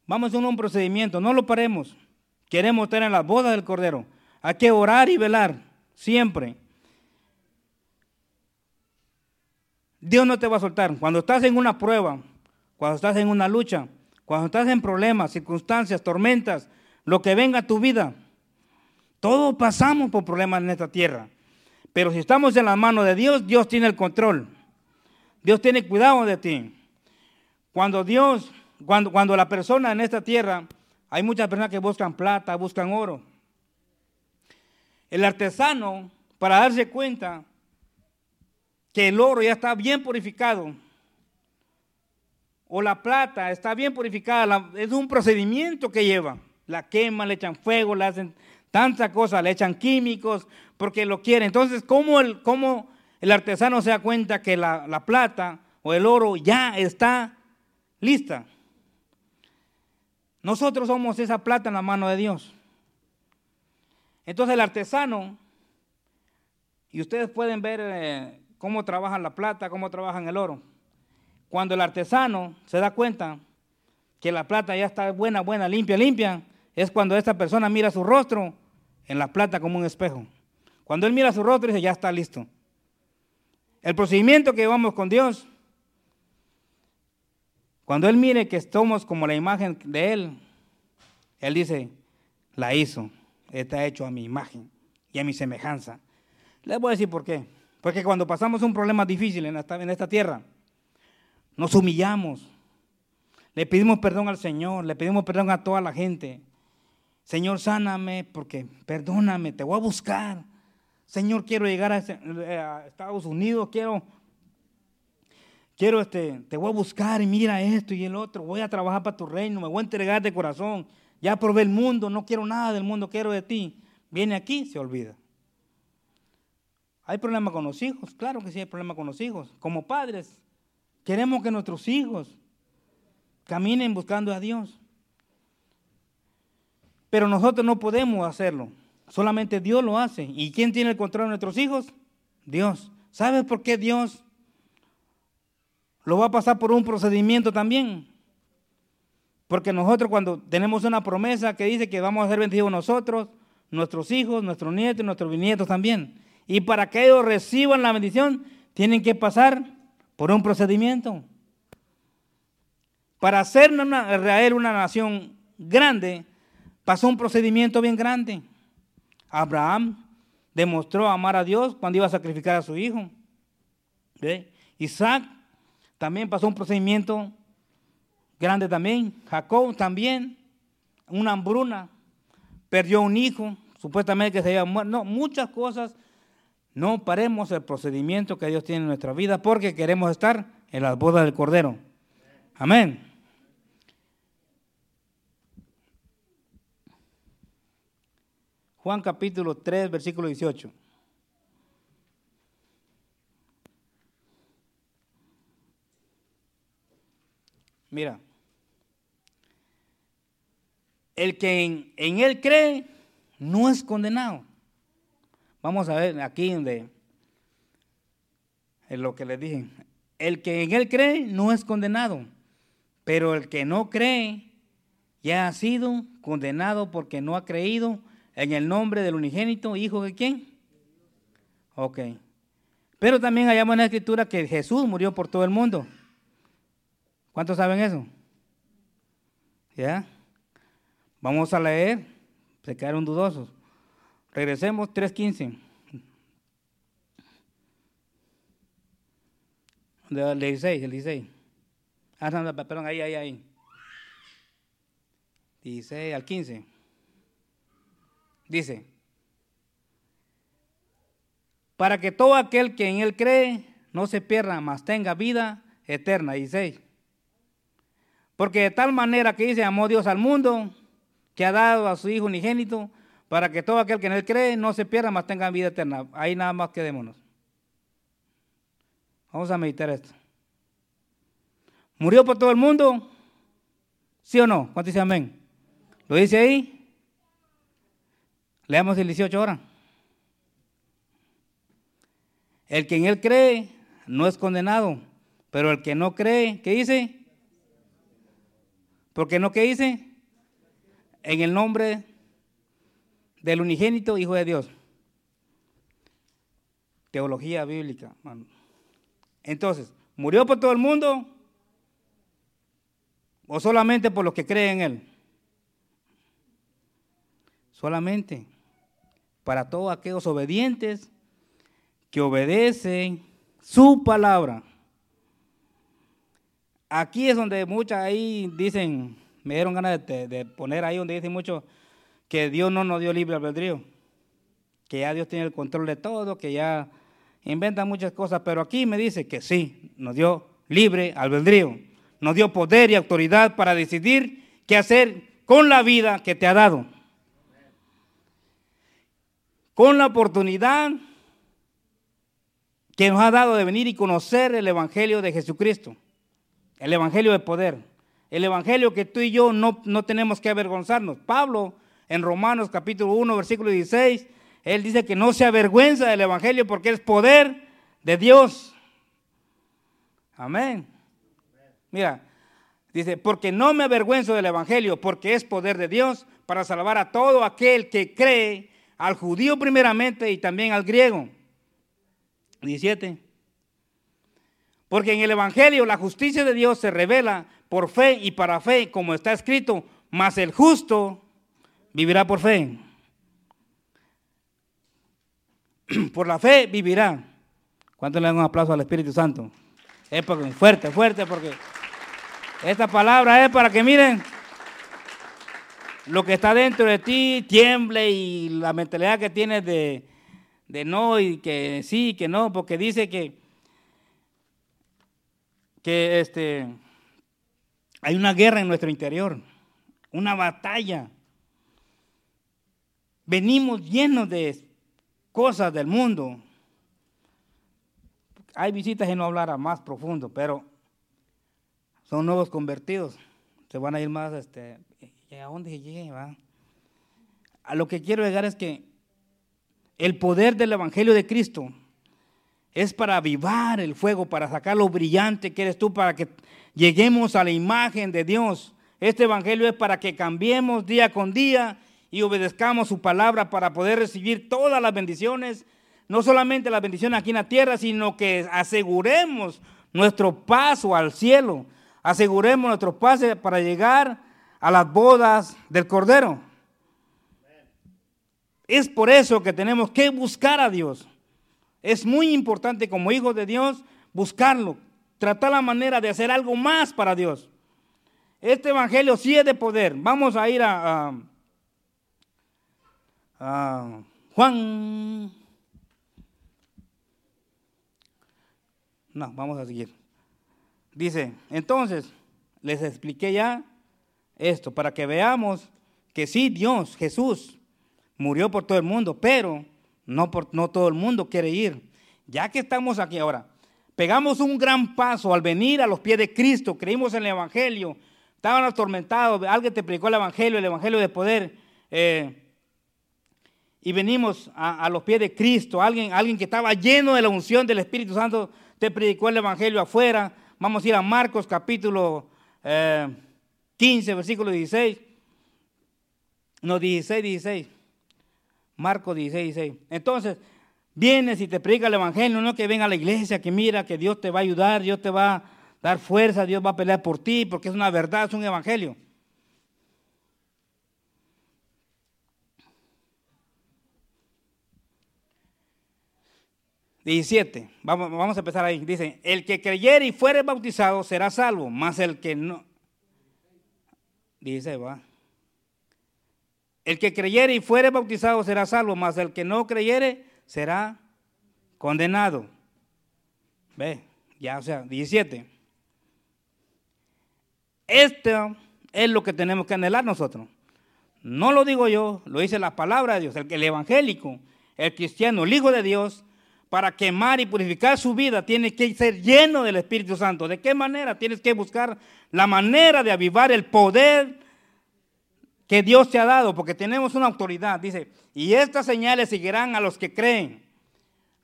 Vamos a un procedimiento, no lo paremos. Queremos estar en las bodas del Cordero. Hay que orar y velar siempre. Dios no te va a soltar. Cuando estás en una prueba, cuando estás en una lucha, cuando estás en problemas, circunstancias, tormentas, lo que venga a tu vida, todos pasamos por problemas en esta tierra. Pero si estamos en las manos de Dios, Dios tiene el control. Dios tiene cuidado de ti. Cuando Dios, cuando, cuando la persona en esta tierra, hay muchas personas que buscan plata, buscan oro. El artesano, para darse cuenta que el oro ya está bien purificado, o la plata está bien purificada, es un procedimiento que lleva. La quema, le echan fuego, le hacen tantas cosas, le echan químicos, porque lo quieren. Entonces, ¿cómo el, cómo el artesano se da cuenta que la, la plata o el oro ya está lista? Nosotros somos esa plata en la mano de Dios. Entonces el artesano, y ustedes pueden ver eh, cómo trabajan la plata, cómo trabajan el oro. Cuando el artesano se da cuenta que la plata ya está buena, buena, limpia, limpia, es cuando esta persona mira su rostro en la plata como un espejo. Cuando él mira su rostro, dice, ya está listo. El procedimiento que llevamos con Dios, cuando Él mire que somos como la imagen de Él, Él dice, la hizo, está hecho a mi imagen y a mi semejanza. Les voy a decir por qué. Porque cuando pasamos un problema difícil en esta, en esta tierra, nos humillamos, le pedimos perdón al Señor, le pedimos perdón a toda la gente. Señor, sáname porque perdóname, te voy a buscar. Señor, quiero llegar a, Estados Unidos, quiero, quiero, este, te voy a buscar y mira esto y el otro, voy a trabajar para tu reino, me voy a entregar de corazón. Ya probé el mundo, no quiero nada del mundo, quiero de ti. Viene aquí, se olvida. ¿Hay problema con los hijos? Claro que sí hay problema con los hijos. Como padres, queremos que nuestros hijos caminen buscando a Dios. Pero nosotros no podemos hacerlo. Solamente Dios lo hace. ¿Y quién tiene el control de nuestros hijos? Dios. ¿Sabes por qué Dios lo va a pasar por un procedimiento también? Porque nosotros cuando tenemos una promesa que dice que vamos a ser bendecidos nosotros, nuestros hijos, nuestros nietos y nuestros bisnietos también. Y para que ellos reciban la bendición, tienen que pasar por un procedimiento. Para hacer una, Israel una nación grande, pasó un procedimiento bien grande. Abraham demostró amar a Dios cuando iba a sacrificar a su hijo. Isaac también pasó un procedimiento grande también. Jacob también, una hambruna, perdió un hijo, supuestamente que se había muerto. No, muchas cosas. No paremos el procedimiento que Dios tiene en nuestra vida porque queremos estar en las bodas del Cordero. Amén. Juan capítulo 3, versículo 18. Mira, el que en, él cree no es condenado. Vamos a ver aquí donde es lo que le dije. El que en él cree no es condenado, pero el que no cree ya ha sido condenado porque no ha creído en el nombre del unigénito, hijo de quién? Ok. Pero también hallamos en la escritura que Jesús murió por todo el mundo. ¿Cuántos saben eso? ¿Ya? Vamos a leer, se quedaron dudosos. Regresemos 3.15. El 16, el 16. Ah, no, perdón, ahí, ahí, ahí. 16 al 15. Dice, para que todo aquel que en él cree no se pierda, mas tenga vida eterna. 16. Porque de tal manera que dice, amó Dios al mundo, que ha dado a su Hijo unigénito, para que todo aquel que en él cree no se pierda, mas tenga vida eterna. Ahí nada más quedémonos. Vamos a meditar esto. ¿Murió por todo el mundo? ¿Sí o no? ¿Cuánto dice amén? ¿Lo dice ahí? Leamos el 18 ahora. El que en él cree no es condenado, pero el que no cree, ¿qué dice? Porque no, ¿qué dice? En el nombre del unigénito Hijo de Dios. Teología bíblica. Entonces, ¿murió por todo el mundo? ¿O solamente por los que creen en Él? Solamente para todos aquellos obedientes que obedecen su palabra. Aquí es donde muchas ahí dicen, me dieron ganas de, poner ahí donde dicen mucho que Dios no nos dio libre albedrío, que ya Dios tiene el control de todo, que ya inventan muchas cosas, pero aquí me dice que sí, nos dio libre albedrío, nos dio poder y autoridad para decidir qué hacer con la vida que te ha dado. Con la oportunidad que nos ha dado de venir y conocer el Evangelio de Jesucristo. El Evangelio de poder. El Evangelio que tú y yo no, no tenemos que avergonzarnos. Pablo en Romanos capítulo 1, versículo 16, él dice que no se avergüenza del Evangelio porque es poder de Dios. Amén. Mira, dice, porque no me avergüenzo del Evangelio, porque es poder de Dios para salvar a todo aquel que cree, al judío primeramente y también al griego. 17. Porque en el Evangelio la justicia de Dios se revela por fe y para fe, como está escrito, mas el justo vivirá por fe. (clears throat) Por la fe vivirá. ¿Cuánto le dan un aplauso al Espíritu Santo? Es porque, fuerte, fuerte, porque esta palabra es para que miren lo que está dentro de ti tiemble y la mentalidad que tienes de, de no y que sí, que no, porque dice que que este, hay una guerra en nuestro interior, una batalla. Venimos llenos de cosas del mundo. Hay visitas y no hablar a más profundo, pero son nuevos convertidos. Se van a ir más, este, ¿a dónde llegue? A lo que quiero llegar es que el poder del Evangelio de Cristo es para avivar el fuego, para sacar lo brillante que eres tú, para que lleguemos a la imagen de Dios. Este Evangelio es para que cambiemos día con día y obedezcamos su palabra para poder recibir todas las bendiciones, no solamente las bendiciones aquí en la tierra, sino que aseguremos nuestro paso al cielo, aseguremos nuestro paso para llegar a las bodas del Cordero. Es por eso que tenemos que buscar a Dios. Es muy importante como hijos de Dios buscarlo, tratar la manera de hacer algo más para Dios. Este evangelio sí es de poder. Vamos a ir a, Juan. No, vamos a seguir. Dice, entonces, les expliqué ya esto para que veamos que sí, Dios, Jesús, murió por todo el mundo, pero no, no todo el mundo quiere ir. Ya que estamos aquí ahora, pegamos un gran paso al venir a los pies de Cristo, creímos en el Evangelio, estaban atormentados, alguien te predicó el Evangelio, el Evangelio de poder, eh, y venimos a, los pies de Cristo, alguien, alguien que estaba lleno de la unción del Espíritu Santo, te predicó el Evangelio afuera. Vamos a ir a Marcos capítulo 15, eh, versículo 16. No, 16, 16. Marcos 16, 16. Entonces, vienes y te predica el Evangelio, no que venga a la iglesia, que mira que Dios te va a ayudar, Dios te va a dar fuerza, Dios va a pelear por ti, porque es una verdad, es un Evangelio. 17. Vamos, vamos a empezar ahí. Dice, el que creyere y fuere bautizado será salvo, más el que no. Dice, va. El que creyere y fuere bautizado será salvo, mas el que no creyere será condenado. Ve, ya, o sea, 17. Esto es lo que tenemos que anhelar nosotros. No lo digo yo, lo dice la palabra de Dios, el evangélico, el cristiano, el Hijo de Dios, para quemar y purificar su vida, tiene que ser lleno del Espíritu Santo. ¿De qué manera? Tienes que buscar la manera de avivar el poder que Dios te ha dado, porque tenemos una autoridad. Dice, y estas señales seguirán a los que creen.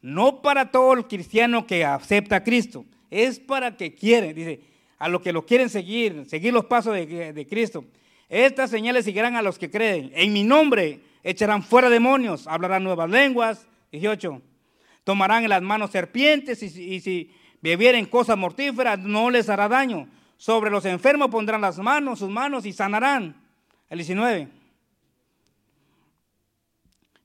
No para todo el cristiano que acepta a Cristo, es para que quieren, dice, a los que lo quieren seguir, seguir los pasos de, de Cristo. Estas señales seguirán a los que creen. En mi nombre echarán fuera demonios, hablarán nuevas lenguas. 18 tomarán en las manos serpientes y, si bebieren cosas mortíferas no les hará daño. Sobre los enfermos pondrán las manos, sus manos y sanarán. El 19.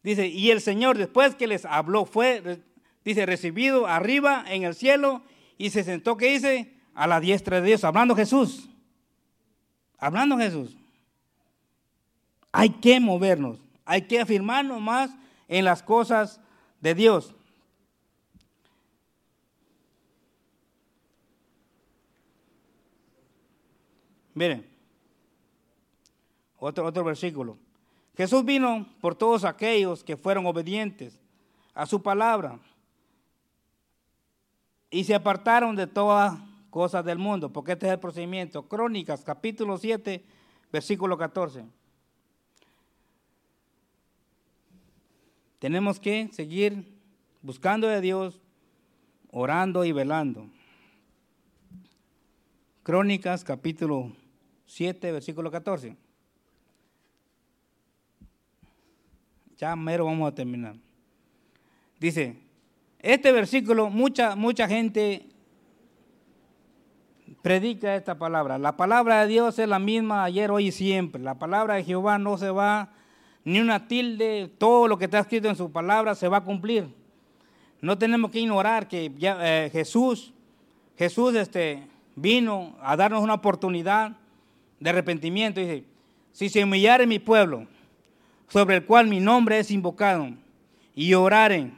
Dice, y el Señor después que les habló fue, dice, recibido arriba en el cielo y se sentó, ¿qué dice? A la diestra de Dios, hablando Jesús. Hablando Jesús. Hay que movernos, hay que afirmarnos más en las cosas de Dios. Miren, otro, otro versículo. Jesús vino por todos aquellos que fueron obedientes a su palabra y se apartaron de todas cosas del mundo, porque este es el procedimiento. Crónicas, capítulo 7, versículo 14. Tenemos que seguir buscando de Dios, orando y velando. Crónicas, capítulo 7, versículo 14. Ya mero vamos a terminar. Dice, este versículo, mucha, mucha gente predica esta palabra. La palabra de Dios es la misma ayer, hoy y siempre. La palabra de Jehová no se va, ni una tilde, todo lo que está escrito en su palabra se va a cumplir. No tenemos que ignorar que eh, Jesús, Jesús este, vino a darnos una oportunidad de arrepentimiento. Dice, si se humillare mi pueblo, sobre el cual mi nombre es invocado, y oraren,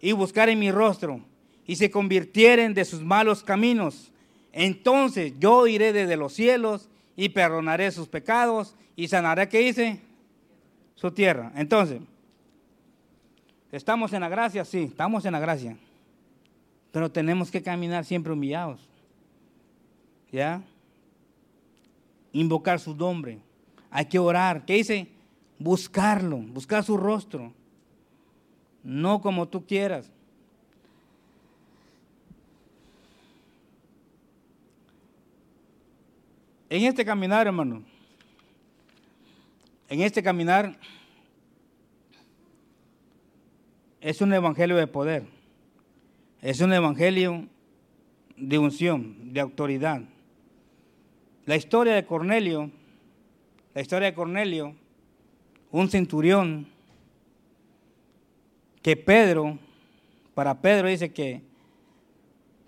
y buscaren mi rostro, y se convirtieren de sus malos caminos, entonces yo iré desde los cielos y perdonaré sus pecados y sanaré, ¿qué dice? Su tierra. Entonces, ¿estamos en la gracia? Sí, estamos en la gracia. Pero tenemos que caminar siempre humillados. ¿Ya? Invocar su nombre. Hay que orar. ¿Qué dice? Buscarlo, buscar su rostro. No como tú quieras. En este caminar, hermano, en este caminar es un evangelio de poder. Es un evangelio de unción, de autoridad. La historia de Cornelio, la historia de Cornelio, un centurión, que Pedro, para Pedro dice que,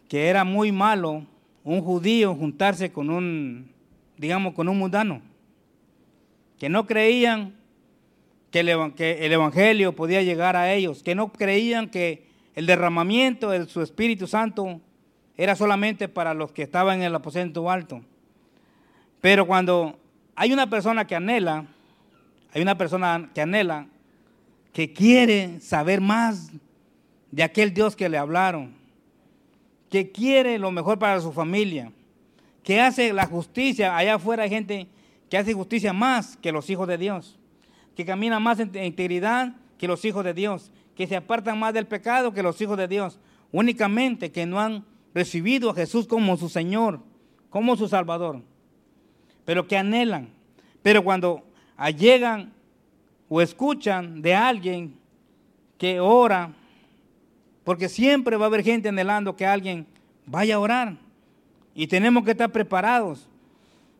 que era muy malo un judío juntarse con un, digamos, con un mundano, que no creían que el, que el Evangelio podía llegar a ellos, que no creían que el derramamiento de su Espíritu Santo era solamente para los que estaban en el aposento alto. Pero cuando hay una persona que anhela, hay una persona que anhela, que quiere saber más de aquel Dios que le hablaron, que quiere lo mejor para su familia, que hace la justicia, allá afuera hay gente que hace justicia más que los hijos de Dios, que camina más en integridad que los hijos de Dios, que se apartan más del pecado que los hijos de Dios, únicamente que no han recibido a Jesús como su Señor, como su Salvador pero que anhelan. Pero cuando llegan o escuchan de alguien que ora, porque siempre va a haber gente anhelando que alguien vaya a orar. Y tenemos que estar preparados.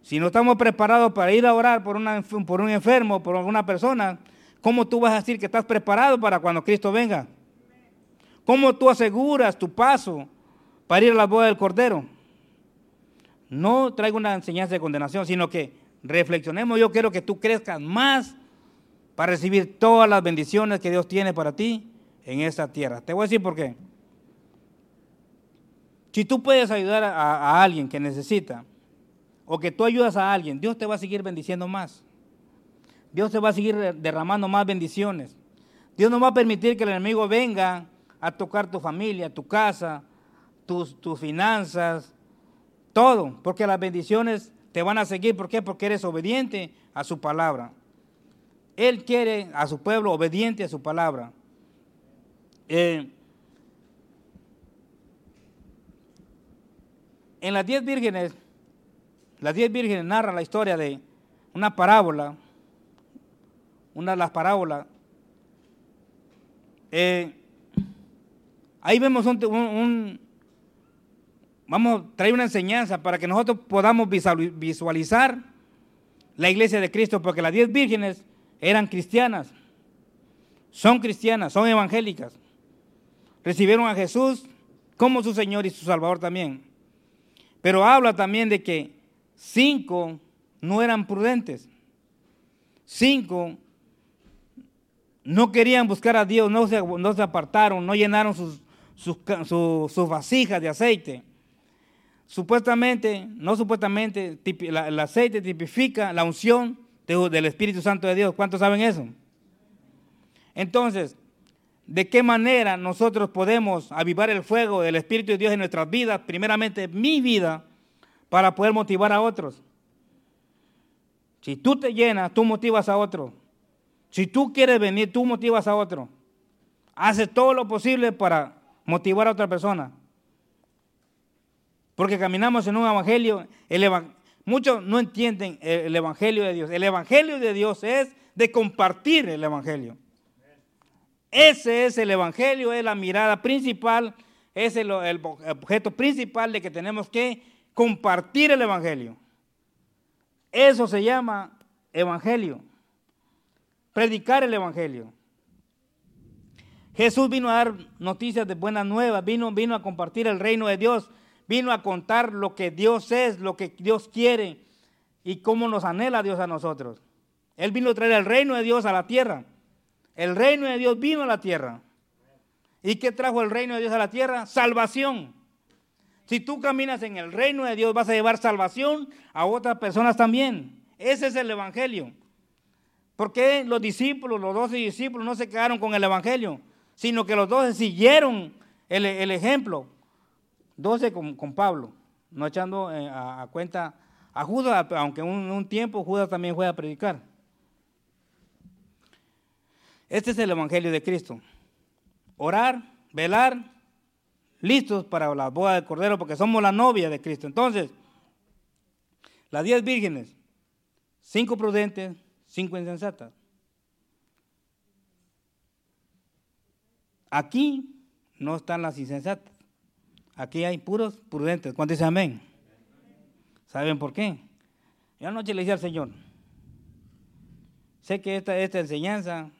Si no estamos preparados para ir a orar por, por un enfermo, por alguna persona, ¿cómo tú vas a decir que estás preparado para cuando Cristo venga? ¿Cómo tú aseguras tu paso para ir a la boda del Cordero? No traigo una enseñanza de condenación, sino que reflexionemos. Yo quiero que tú crezcas más para recibir todas las bendiciones que Dios tiene para ti en esta tierra. Te voy a decir por qué. Si tú puedes ayudar a, alguien que necesita, o que tú ayudas a alguien, Dios te va a seguir bendiciendo más. Dios te va a seguir derramando más bendiciones. Dios no va a permitir que el enemigo venga a tocar tu familia, tu casa, tus, tus finanzas, todo, porque las bendiciones te van a seguir. ¿Por qué? Porque eres obediente a su palabra. Él quiere a su pueblo obediente a su palabra. Eh, en las diez vírgenes, las diez vírgenes narra la historia de una parábola, una de las parábolas. Eh, ahí vemos un, vamos a traer una enseñanza para que nosotros podamos visualizar la iglesia de Cristo, porque las diez vírgenes eran cristianas, son cristianas, son evangélicas. Recibieron a Jesús como su Señor y su Salvador también. Pero habla también de que cinco no eran prudentes. Cinco no querían buscar a Dios, no se, apartaron, no llenaron sus, vasijas de aceite. Supuestamente, no supuestamente, el aceite tipifica la unción del Espíritu Santo de Dios. ¿Cuántos saben eso? Entonces, ¿de qué manera nosotros podemos avivar el fuego del Espíritu de Dios en nuestras vidas? Primeramente, mi vida, para poder motivar a otros. Si tú te llenas, tú motivas a otro. Si tú quieres venir, tú motivas a otro. Haces todo lo posible para motivar a otra persona. Porque caminamos en un evangelio, muchos no entienden el, evangelio de Dios. El evangelio de Dios es de compartir el evangelio. Ese es el evangelio, es la mirada principal, es el, el objeto principal de que tenemos que compartir el evangelio. Eso se llama evangelio. Predicar el evangelio. Jesús vino a dar noticias de buenas nuevas, vino, vino a compartir el reino de Dios, vino a contar lo que Dios es, lo que Dios quiere y cómo nos anhela Dios a nosotros. Él vino a traer el reino de Dios a la tierra. El reino de Dios vino a la tierra. ¿Y qué trajo el reino de Dios a la tierra? Salvación. Si tú caminas en el reino de Dios, vas a llevar salvación a otras personas también. Ese es el Evangelio. ¿Por qué los discípulos, los doce discípulos, no se quedaron con el Evangelio? sino que los dos siguieron el, ejemplo. Doce con, Pablo, no echando eh, a, cuenta a Judas, aunque en un, tiempo Judas también fue a predicar. Este es el Evangelio de Cristo. Orar, velar, listos para la boda del Cordero, porque somos la novia de Cristo. Entonces, las diez vírgenes, cinco prudentes, cinco insensatas. Aquí no están las insensatas. Aquí hay puros prudentes. ¿Cuántos dicen amén? ¿Saben por qué? Yo anoche le dije al Señor, sé que esta, esta enseñanza,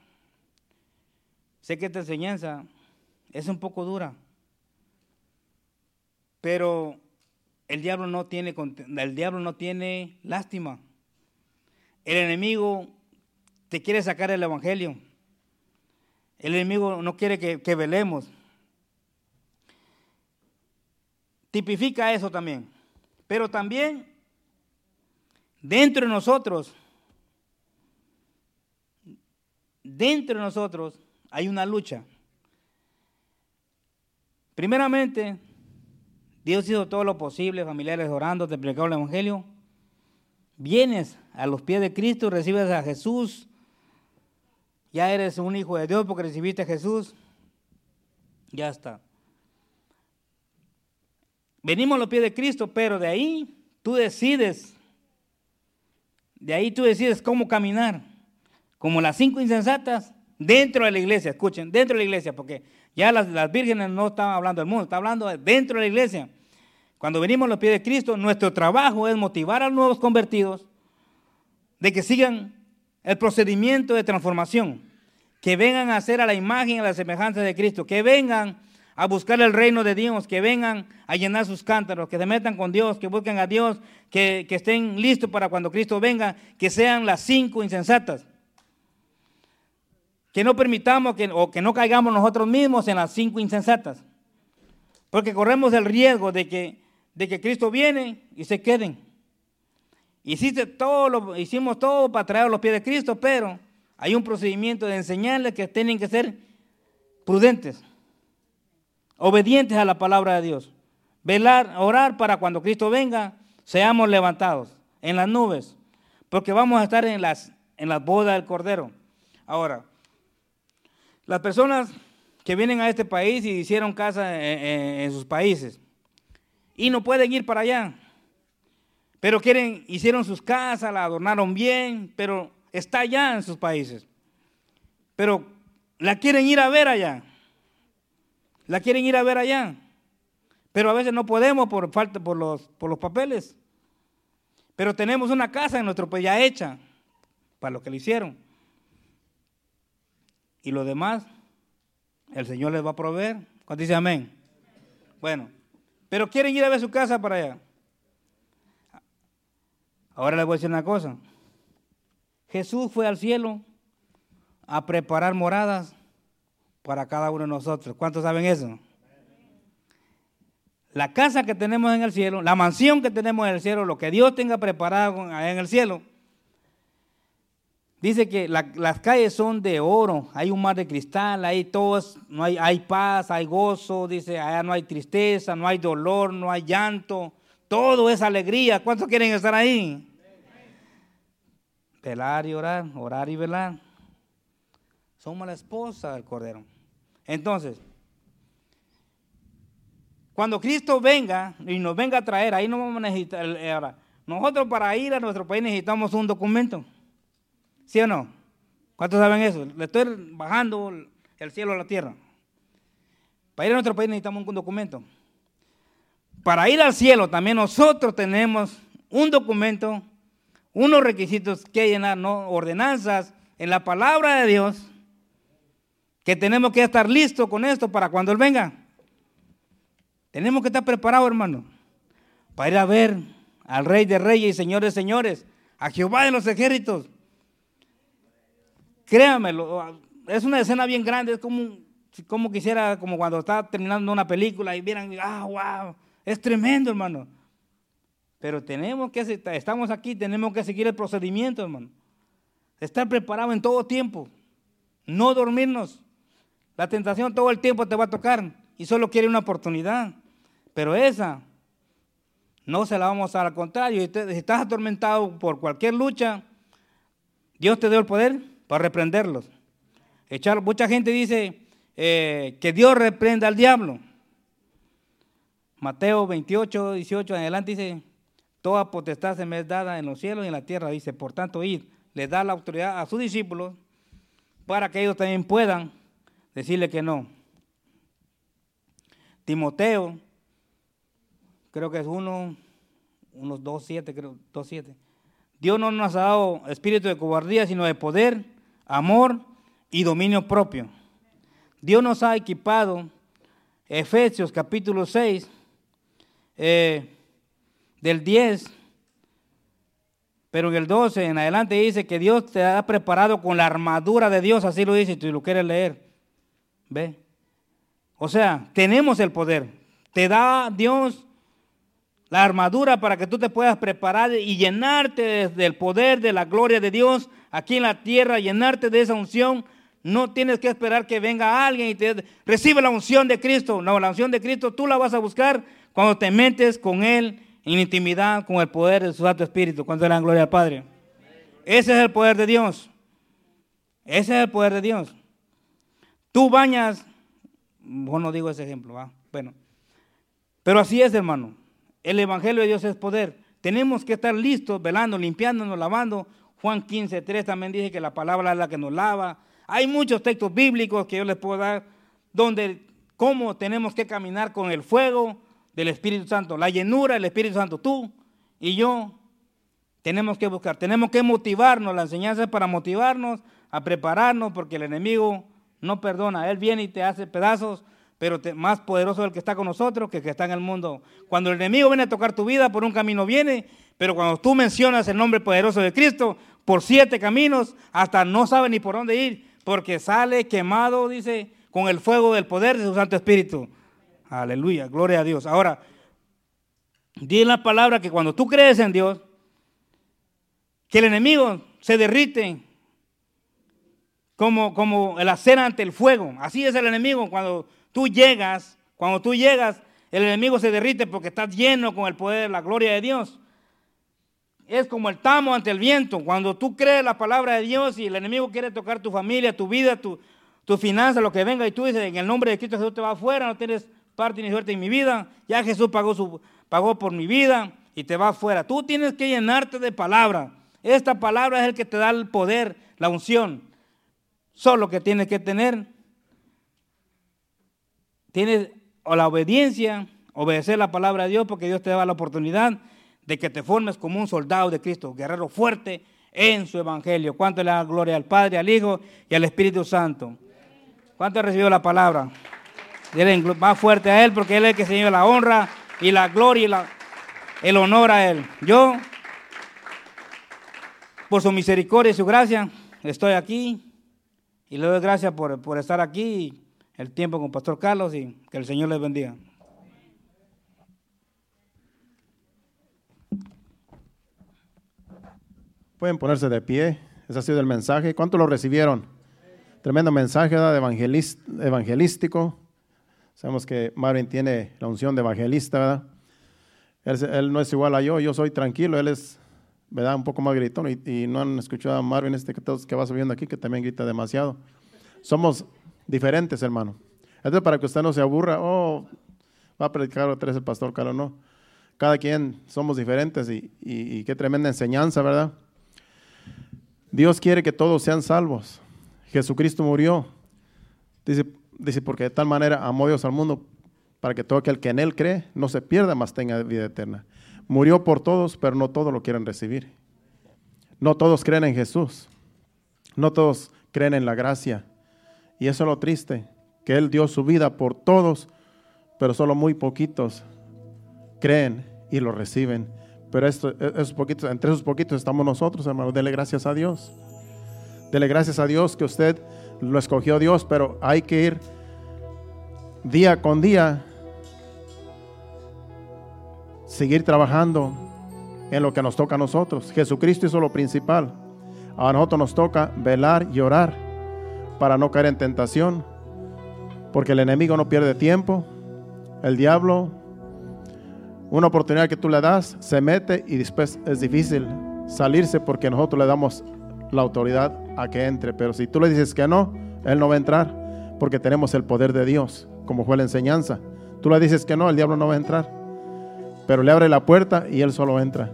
sé que esta enseñanza es un poco dura, pero el diablo no tiene, el diablo no tiene lástima. El enemigo te quiere sacar el evangelio. El enemigo no quiere que, velemos. Tipifica eso también. Pero también dentro de nosotros, dentro de nosotros hay una lucha. Primeramente, Dios hizo todo lo posible, familiares orando, te predicando el Evangelio. Vienes a los pies de Cristo, recibes a Jesús, ya eres un hijo de Dios porque recibiste a Jesús. Ya está. Venimos a los pies de Cristo, pero de ahí tú decides, de ahí tú decides cómo caminar. Como las cinco insensatas dentro de la iglesia, escuchen, dentro de la iglesia, porque ya las, vírgenes no están hablando del mundo, están hablando dentro de la iglesia. Cuando venimos a los pies de Cristo, nuestro trabajo es motivar a los nuevos convertidos de que sigan el procedimiento de transformación, que vengan a ser a la imagen y a la semejanza de Cristo, que vengan a buscar el reino de Dios, que vengan a llenar sus cántaros, que se metan con Dios, que busquen a Dios, que, que estén listos para cuando Cristo venga, que sean las cinco insensatas. Que no permitamos que, o que no caigamos nosotros mismos en las cinco insensatas. Porque corremos el riesgo de que, de que Cristo viene y se queden. Todo lo, hicimos todo para traer los pies de Cristo, pero hay un procedimiento de enseñarles que tienen que ser prudentes, obedientes a la palabra de Dios. Velar, orar para cuando Cristo venga, seamos levantados en las nubes, porque vamos a estar en las, en las bodas del Cordero. Ahora, las personas que vienen a este país y hicieron casa en, sus países y no pueden ir para allá, pero quieren, hicieron sus casas, la adornaron bien, pero está allá en sus países. Pero la quieren ir a ver allá. La quieren ir a ver allá. Pero a veces no podemos por falta por los, por los papeles. Pero tenemos una casa en nuestro país ya hecha para lo que le hicieron. Y lo demás, el Señor les va a proveer. Cuando dice amén? Bueno, pero quieren ir a ver su casa para allá. Ahora les voy a decir una cosa. Jesús fue al cielo a preparar moradas para cada uno de nosotros. ¿Cuántos saben eso? La casa que tenemos en el cielo, la mansión que tenemos en el cielo, lo que Dios tenga preparado en el cielo, dice que las calles son de oro, hay un mar de cristal, hay todos, no hay, hay paz, hay gozo, dice, allá no hay tristeza, no hay dolor, no hay llanto, todo es alegría. ¿Cuántos quieren estar ahí? Velar y orar, orar y velar. Somos la esposa del Cordero. Entonces, cuando Cristo venga y nos venga a traer, ahí no vamos a necesitar. Eh, ahora, nosotros para ir a nuestro país necesitamos un documento. ¿Sí o no? ¿Cuántos saben eso? Le estoy bajando el cielo a la tierra. Para ir a nuestro país necesitamos un documento. Para ir al cielo también nosotros tenemos un documento unos requisitos que llenar, ¿no? ordenanzas en la palabra de Dios, que tenemos que estar listos con esto para cuando Él venga. Tenemos que estar preparados, hermano, para ir a ver al Rey de Reyes y Señores Señores, a Jehová de los ejércitos. Créamelo, es una escena bien grande, es como, como quisiera, como cuando está terminando una película y vieran, ah, wow, es tremendo, hermano. Pero tenemos que, estamos aquí, tenemos que seguir el procedimiento, hermano. Estar preparado en todo tiempo. No dormirnos. La tentación todo el tiempo te va a tocar y solo quiere una oportunidad. Pero esa no se la vamos a dar al contrario. Si estás atormentado por cualquier lucha, Dios te dio el poder para reprenderlos. Echar, mucha gente dice eh, que Dios reprenda al diablo. Mateo 28, 18 en adelante dice, Toda potestad se me es dada en los cielos y en la tierra, dice, por tanto, id, le da la autoridad a sus discípulos para que ellos también puedan decirle que no. Timoteo, creo que es uno, unos dos, siete, creo, dos, siete. Dios no nos ha dado espíritu de cobardía, sino de poder, amor y dominio propio. Dios nos ha equipado, Efesios capítulo 6, eh, del 10, pero en el 12 en adelante dice que Dios te ha preparado con la armadura de Dios, así lo dice, si tú lo quieres leer. ¿Ve? O sea, tenemos el poder. Te da Dios la armadura para que tú te puedas preparar y llenarte del poder, de la gloria de Dios aquí en la tierra, llenarte de esa unción. No tienes que esperar que venga alguien y te reciba la unción de Cristo. No, la unción de Cristo tú la vas a buscar cuando te metes con Él en intimidad con el poder de su Santo Espíritu. Cuando la gloria al Padre. Ese es el poder de Dios. Ese es el poder de Dios. Tú bañas, bueno, no digo ese ejemplo, ¿va? bueno, pero así es, hermano. El Evangelio de Dios es poder. Tenemos que estar listos, velando, limpiándonos, lavando. Juan 15, 3 también dice que la palabra es la que nos lava. Hay muchos textos bíblicos que yo les puedo dar donde cómo tenemos que caminar con el fuego, del Espíritu Santo, la llenura del Espíritu Santo, tú y yo tenemos que buscar, tenemos que motivarnos, la enseñanza es para motivarnos, a prepararnos, porque el enemigo no perdona, él viene y te hace pedazos, pero te- más poderoso el que está con nosotros que el que está en el mundo. Cuando el enemigo viene a tocar tu vida, por un camino viene, pero cuando tú mencionas el nombre poderoso de Cristo, por siete caminos, hasta no sabe ni por dónde ir, porque sale quemado, dice, con el fuego del poder de su Santo Espíritu. Aleluya, gloria a Dios. Ahora, di la palabra que cuando tú crees en Dios, que el enemigo se derrite como, como el acera ante el fuego. Así es el enemigo. Cuando tú llegas, cuando tú llegas, el enemigo se derrite porque estás lleno con el poder de la gloria de Dios. Es como el tamo ante el viento. Cuando tú crees la palabra de Dios y el enemigo quiere tocar tu familia, tu vida, tu, tu finanza, lo que venga, y tú dices, en el nombre de Cristo Jesús te va afuera, no tienes parte ni suerte en mi vida. Ya Jesús pagó, su, pagó por mi vida y te va afuera. Tú tienes que llenarte de palabra. Esta palabra es el que te da el poder, la unción. Solo que tienes que tener, tienes o la obediencia, obedecer la palabra de Dios, porque Dios te da la oportunidad de que te formes como un soldado de Cristo, guerrero fuerte en su evangelio. ¿Cuánto le da gloria al Padre, al Hijo y al Espíritu Santo? ¿Cuánto ha recibido la palabra? Dile más fuerte a Él, porque Él es el que se lleva la honra y la gloria y la, el honor a Él. Yo, por su misericordia y su gracia, estoy aquí y le doy gracias por, por estar aquí, el tiempo con Pastor Carlos y que el Señor les bendiga. Pueden ponerse de pie. Ese ha sido el mensaje. ¿Cuánto lo recibieron? Tremendo mensaje de evangelístico. Sabemos que Marvin tiene la unción de evangelista, ¿verdad? Él no es igual a yo, yo soy tranquilo, él es, ¿verdad? Un poco más gritón y, no han escuchado a Marvin este que, que va subiendo aquí, que también grita demasiado. Somos diferentes, hermano. Entonces, para que usted no se aburra, oh, va a predicar otra vez el pastor Carlos, no. Cada quien somos diferentes y qué tremenda enseñanza, ¿verdad? Dios quiere que todos sean salvos. Jesucristo murió. Dice, dice, porque de tal manera amó Dios al mundo para que todo aquel que en Él cree no se pierda, mas tenga vida eterna. Murió por todos, pero no todos lo quieren recibir. No todos creen en Jesús. No todos creen en la gracia. Y eso es lo triste, que Él dio su vida por todos, pero solo muy poquitos creen y lo reciben. Pero esto, esos poquitos, entre esos poquitos estamos nosotros, hermanos. Dele gracias a Dios. Dele gracias a Dios que usted lo escogió Dios, pero hay que ir día con día, seguir trabajando en lo que nos toca a nosotros. Jesucristo hizo lo principal. A nosotros nos toca velar y orar para no caer en tentación, porque el enemigo no pierde tiempo, el diablo una oportunidad que tú le das, se mete y después es difícil salirse porque nosotros le damos la autoridad a que entre. Pero si tú le dices que no, él no va a entrar porque tenemos el poder de Dios, como fue la enseñanza. Tú le dices que no, el diablo no va a entrar. Pero le abre la puerta y él solo entra.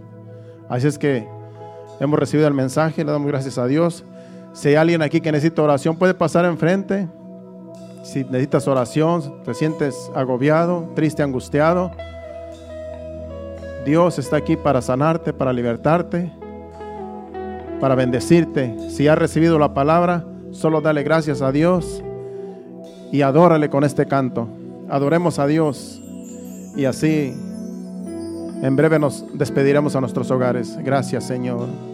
Así es que hemos recibido el mensaje, le damos gracias a Dios. Si hay alguien aquí que necesita oración, puede pasar enfrente. Si necesitas oración, te sientes agobiado, triste, angustiado. Dios está aquí para sanarte, para libertarte, para bendecirte. Si has recibido la palabra, solo dale gracias a Dios y adórale con este canto. Adoremos a Dios y así en breve nos despediremos a nuestros hogares. Gracias, Señor.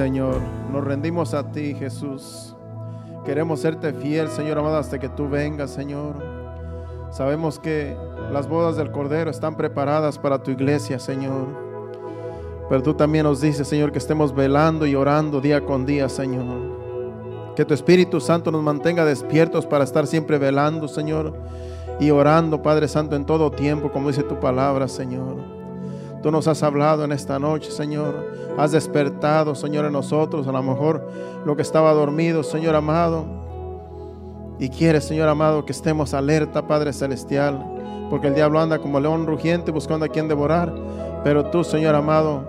Señor. Nos rendimos a ti, Jesús. Queremos serte fiel, Señor amado, hasta que tú vengas, Señor. Sabemos que las bodas del Cordero están preparadas para tu iglesia, Señor. Pero tú también nos dices, Señor, que estemos velando y orando día con día, Señor. Que tu Espíritu Santo nos mantenga despiertos para estar siempre velando, Señor, y orando, Padre Santo, en todo tiempo, como dice tu palabra, Señor. Tú nos has hablado en esta noche, Señor. Has despertado, Señor, en nosotros, a lo mejor lo que estaba dormido, Señor amado. Y quieres, Señor amado, que estemos alerta, Padre Celestial, porque el diablo anda como león rugiente buscando a quien devorar. Pero tú, Señor amado,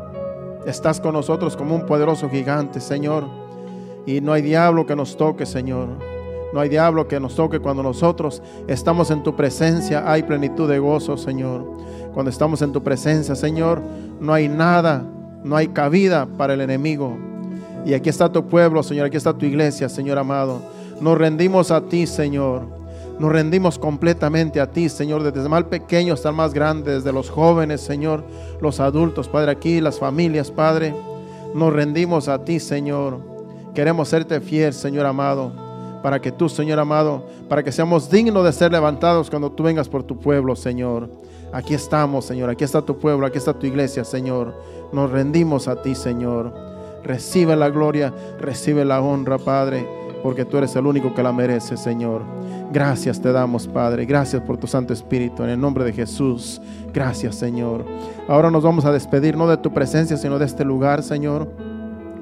estás con nosotros como un poderoso gigante, Señor. Y no hay diablo que nos toque, Señor. No hay diablo que nos toque cuando nosotros estamos en tu presencia. Hay plenitud de gozo, Señor. Cuando estamos en tu presencia, Señor, no hay nada, no hay cabida para el enemigo. Y aquí está tu pueblo, Señor. Aquí está tu iglesia, Señor amado. Nos rendimos a ti, Señor. Nos rendimos completamente a ti, Señor, desde el más pequeño hasta el más grande, desde los jóvenes, Señor, los adultos, Padre, aquí, las familias, Padre. Nos rendimos a ti, Señor. Queremos serte fiel, Señor amado, para que tú, Señor amado, para que seamos dignos de ser levantados cuando tú vengas por tu pueblo, Señor. Aquí estamos, Señor. Aquí está tu pueblo, aquí está tu iglesia, Señor. Nos rendimos a ti, Señor. Recibe la gloria, recibe la honra, Padre, porque tú eres el único que la merece, Señor. Gracias te damos, Padre. Gracias por tu Santo Espíritu. En el nombre de Jesús. Gracias, Señor. Ahora nos vamos a despedir, no de tu presencia, sino de este lugar, Señor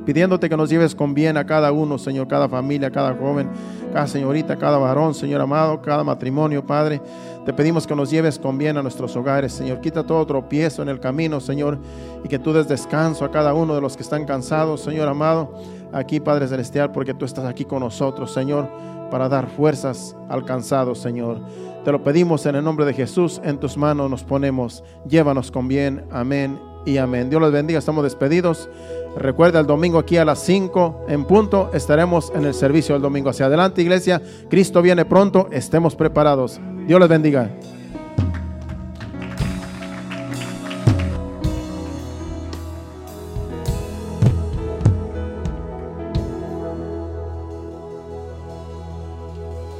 pidiéndote que nos lleves con bien a cada uno, Señor, cada familia, cada joven, cada señorita, cada varón, Señor amado, cada matrimonio, Padre. Te pedimos que nos lleves con bien a nuestros hogares, Señor. Quita todo tropiezo en el camino, Señor, y que tú des descanso a cada uno de los que están cansados, Señor amado, aquí, Padre Celestial, porque tú estás aquí con nosotros, Señor, para dar fuerzas al cansado, Señor. Te lo pedimos en el nombre de Jesús, en tus manos nos ponemos. Llévanos con bien. Amén y amén. Dios los bendiga, estamos despedidos. Recuerda, el domingo aquí a las 5 en punto estaremos en el servicio del domingo. Hacia adelante, iglesia. Cristo viene pronto. Estemos preparados. Dios les bendiga.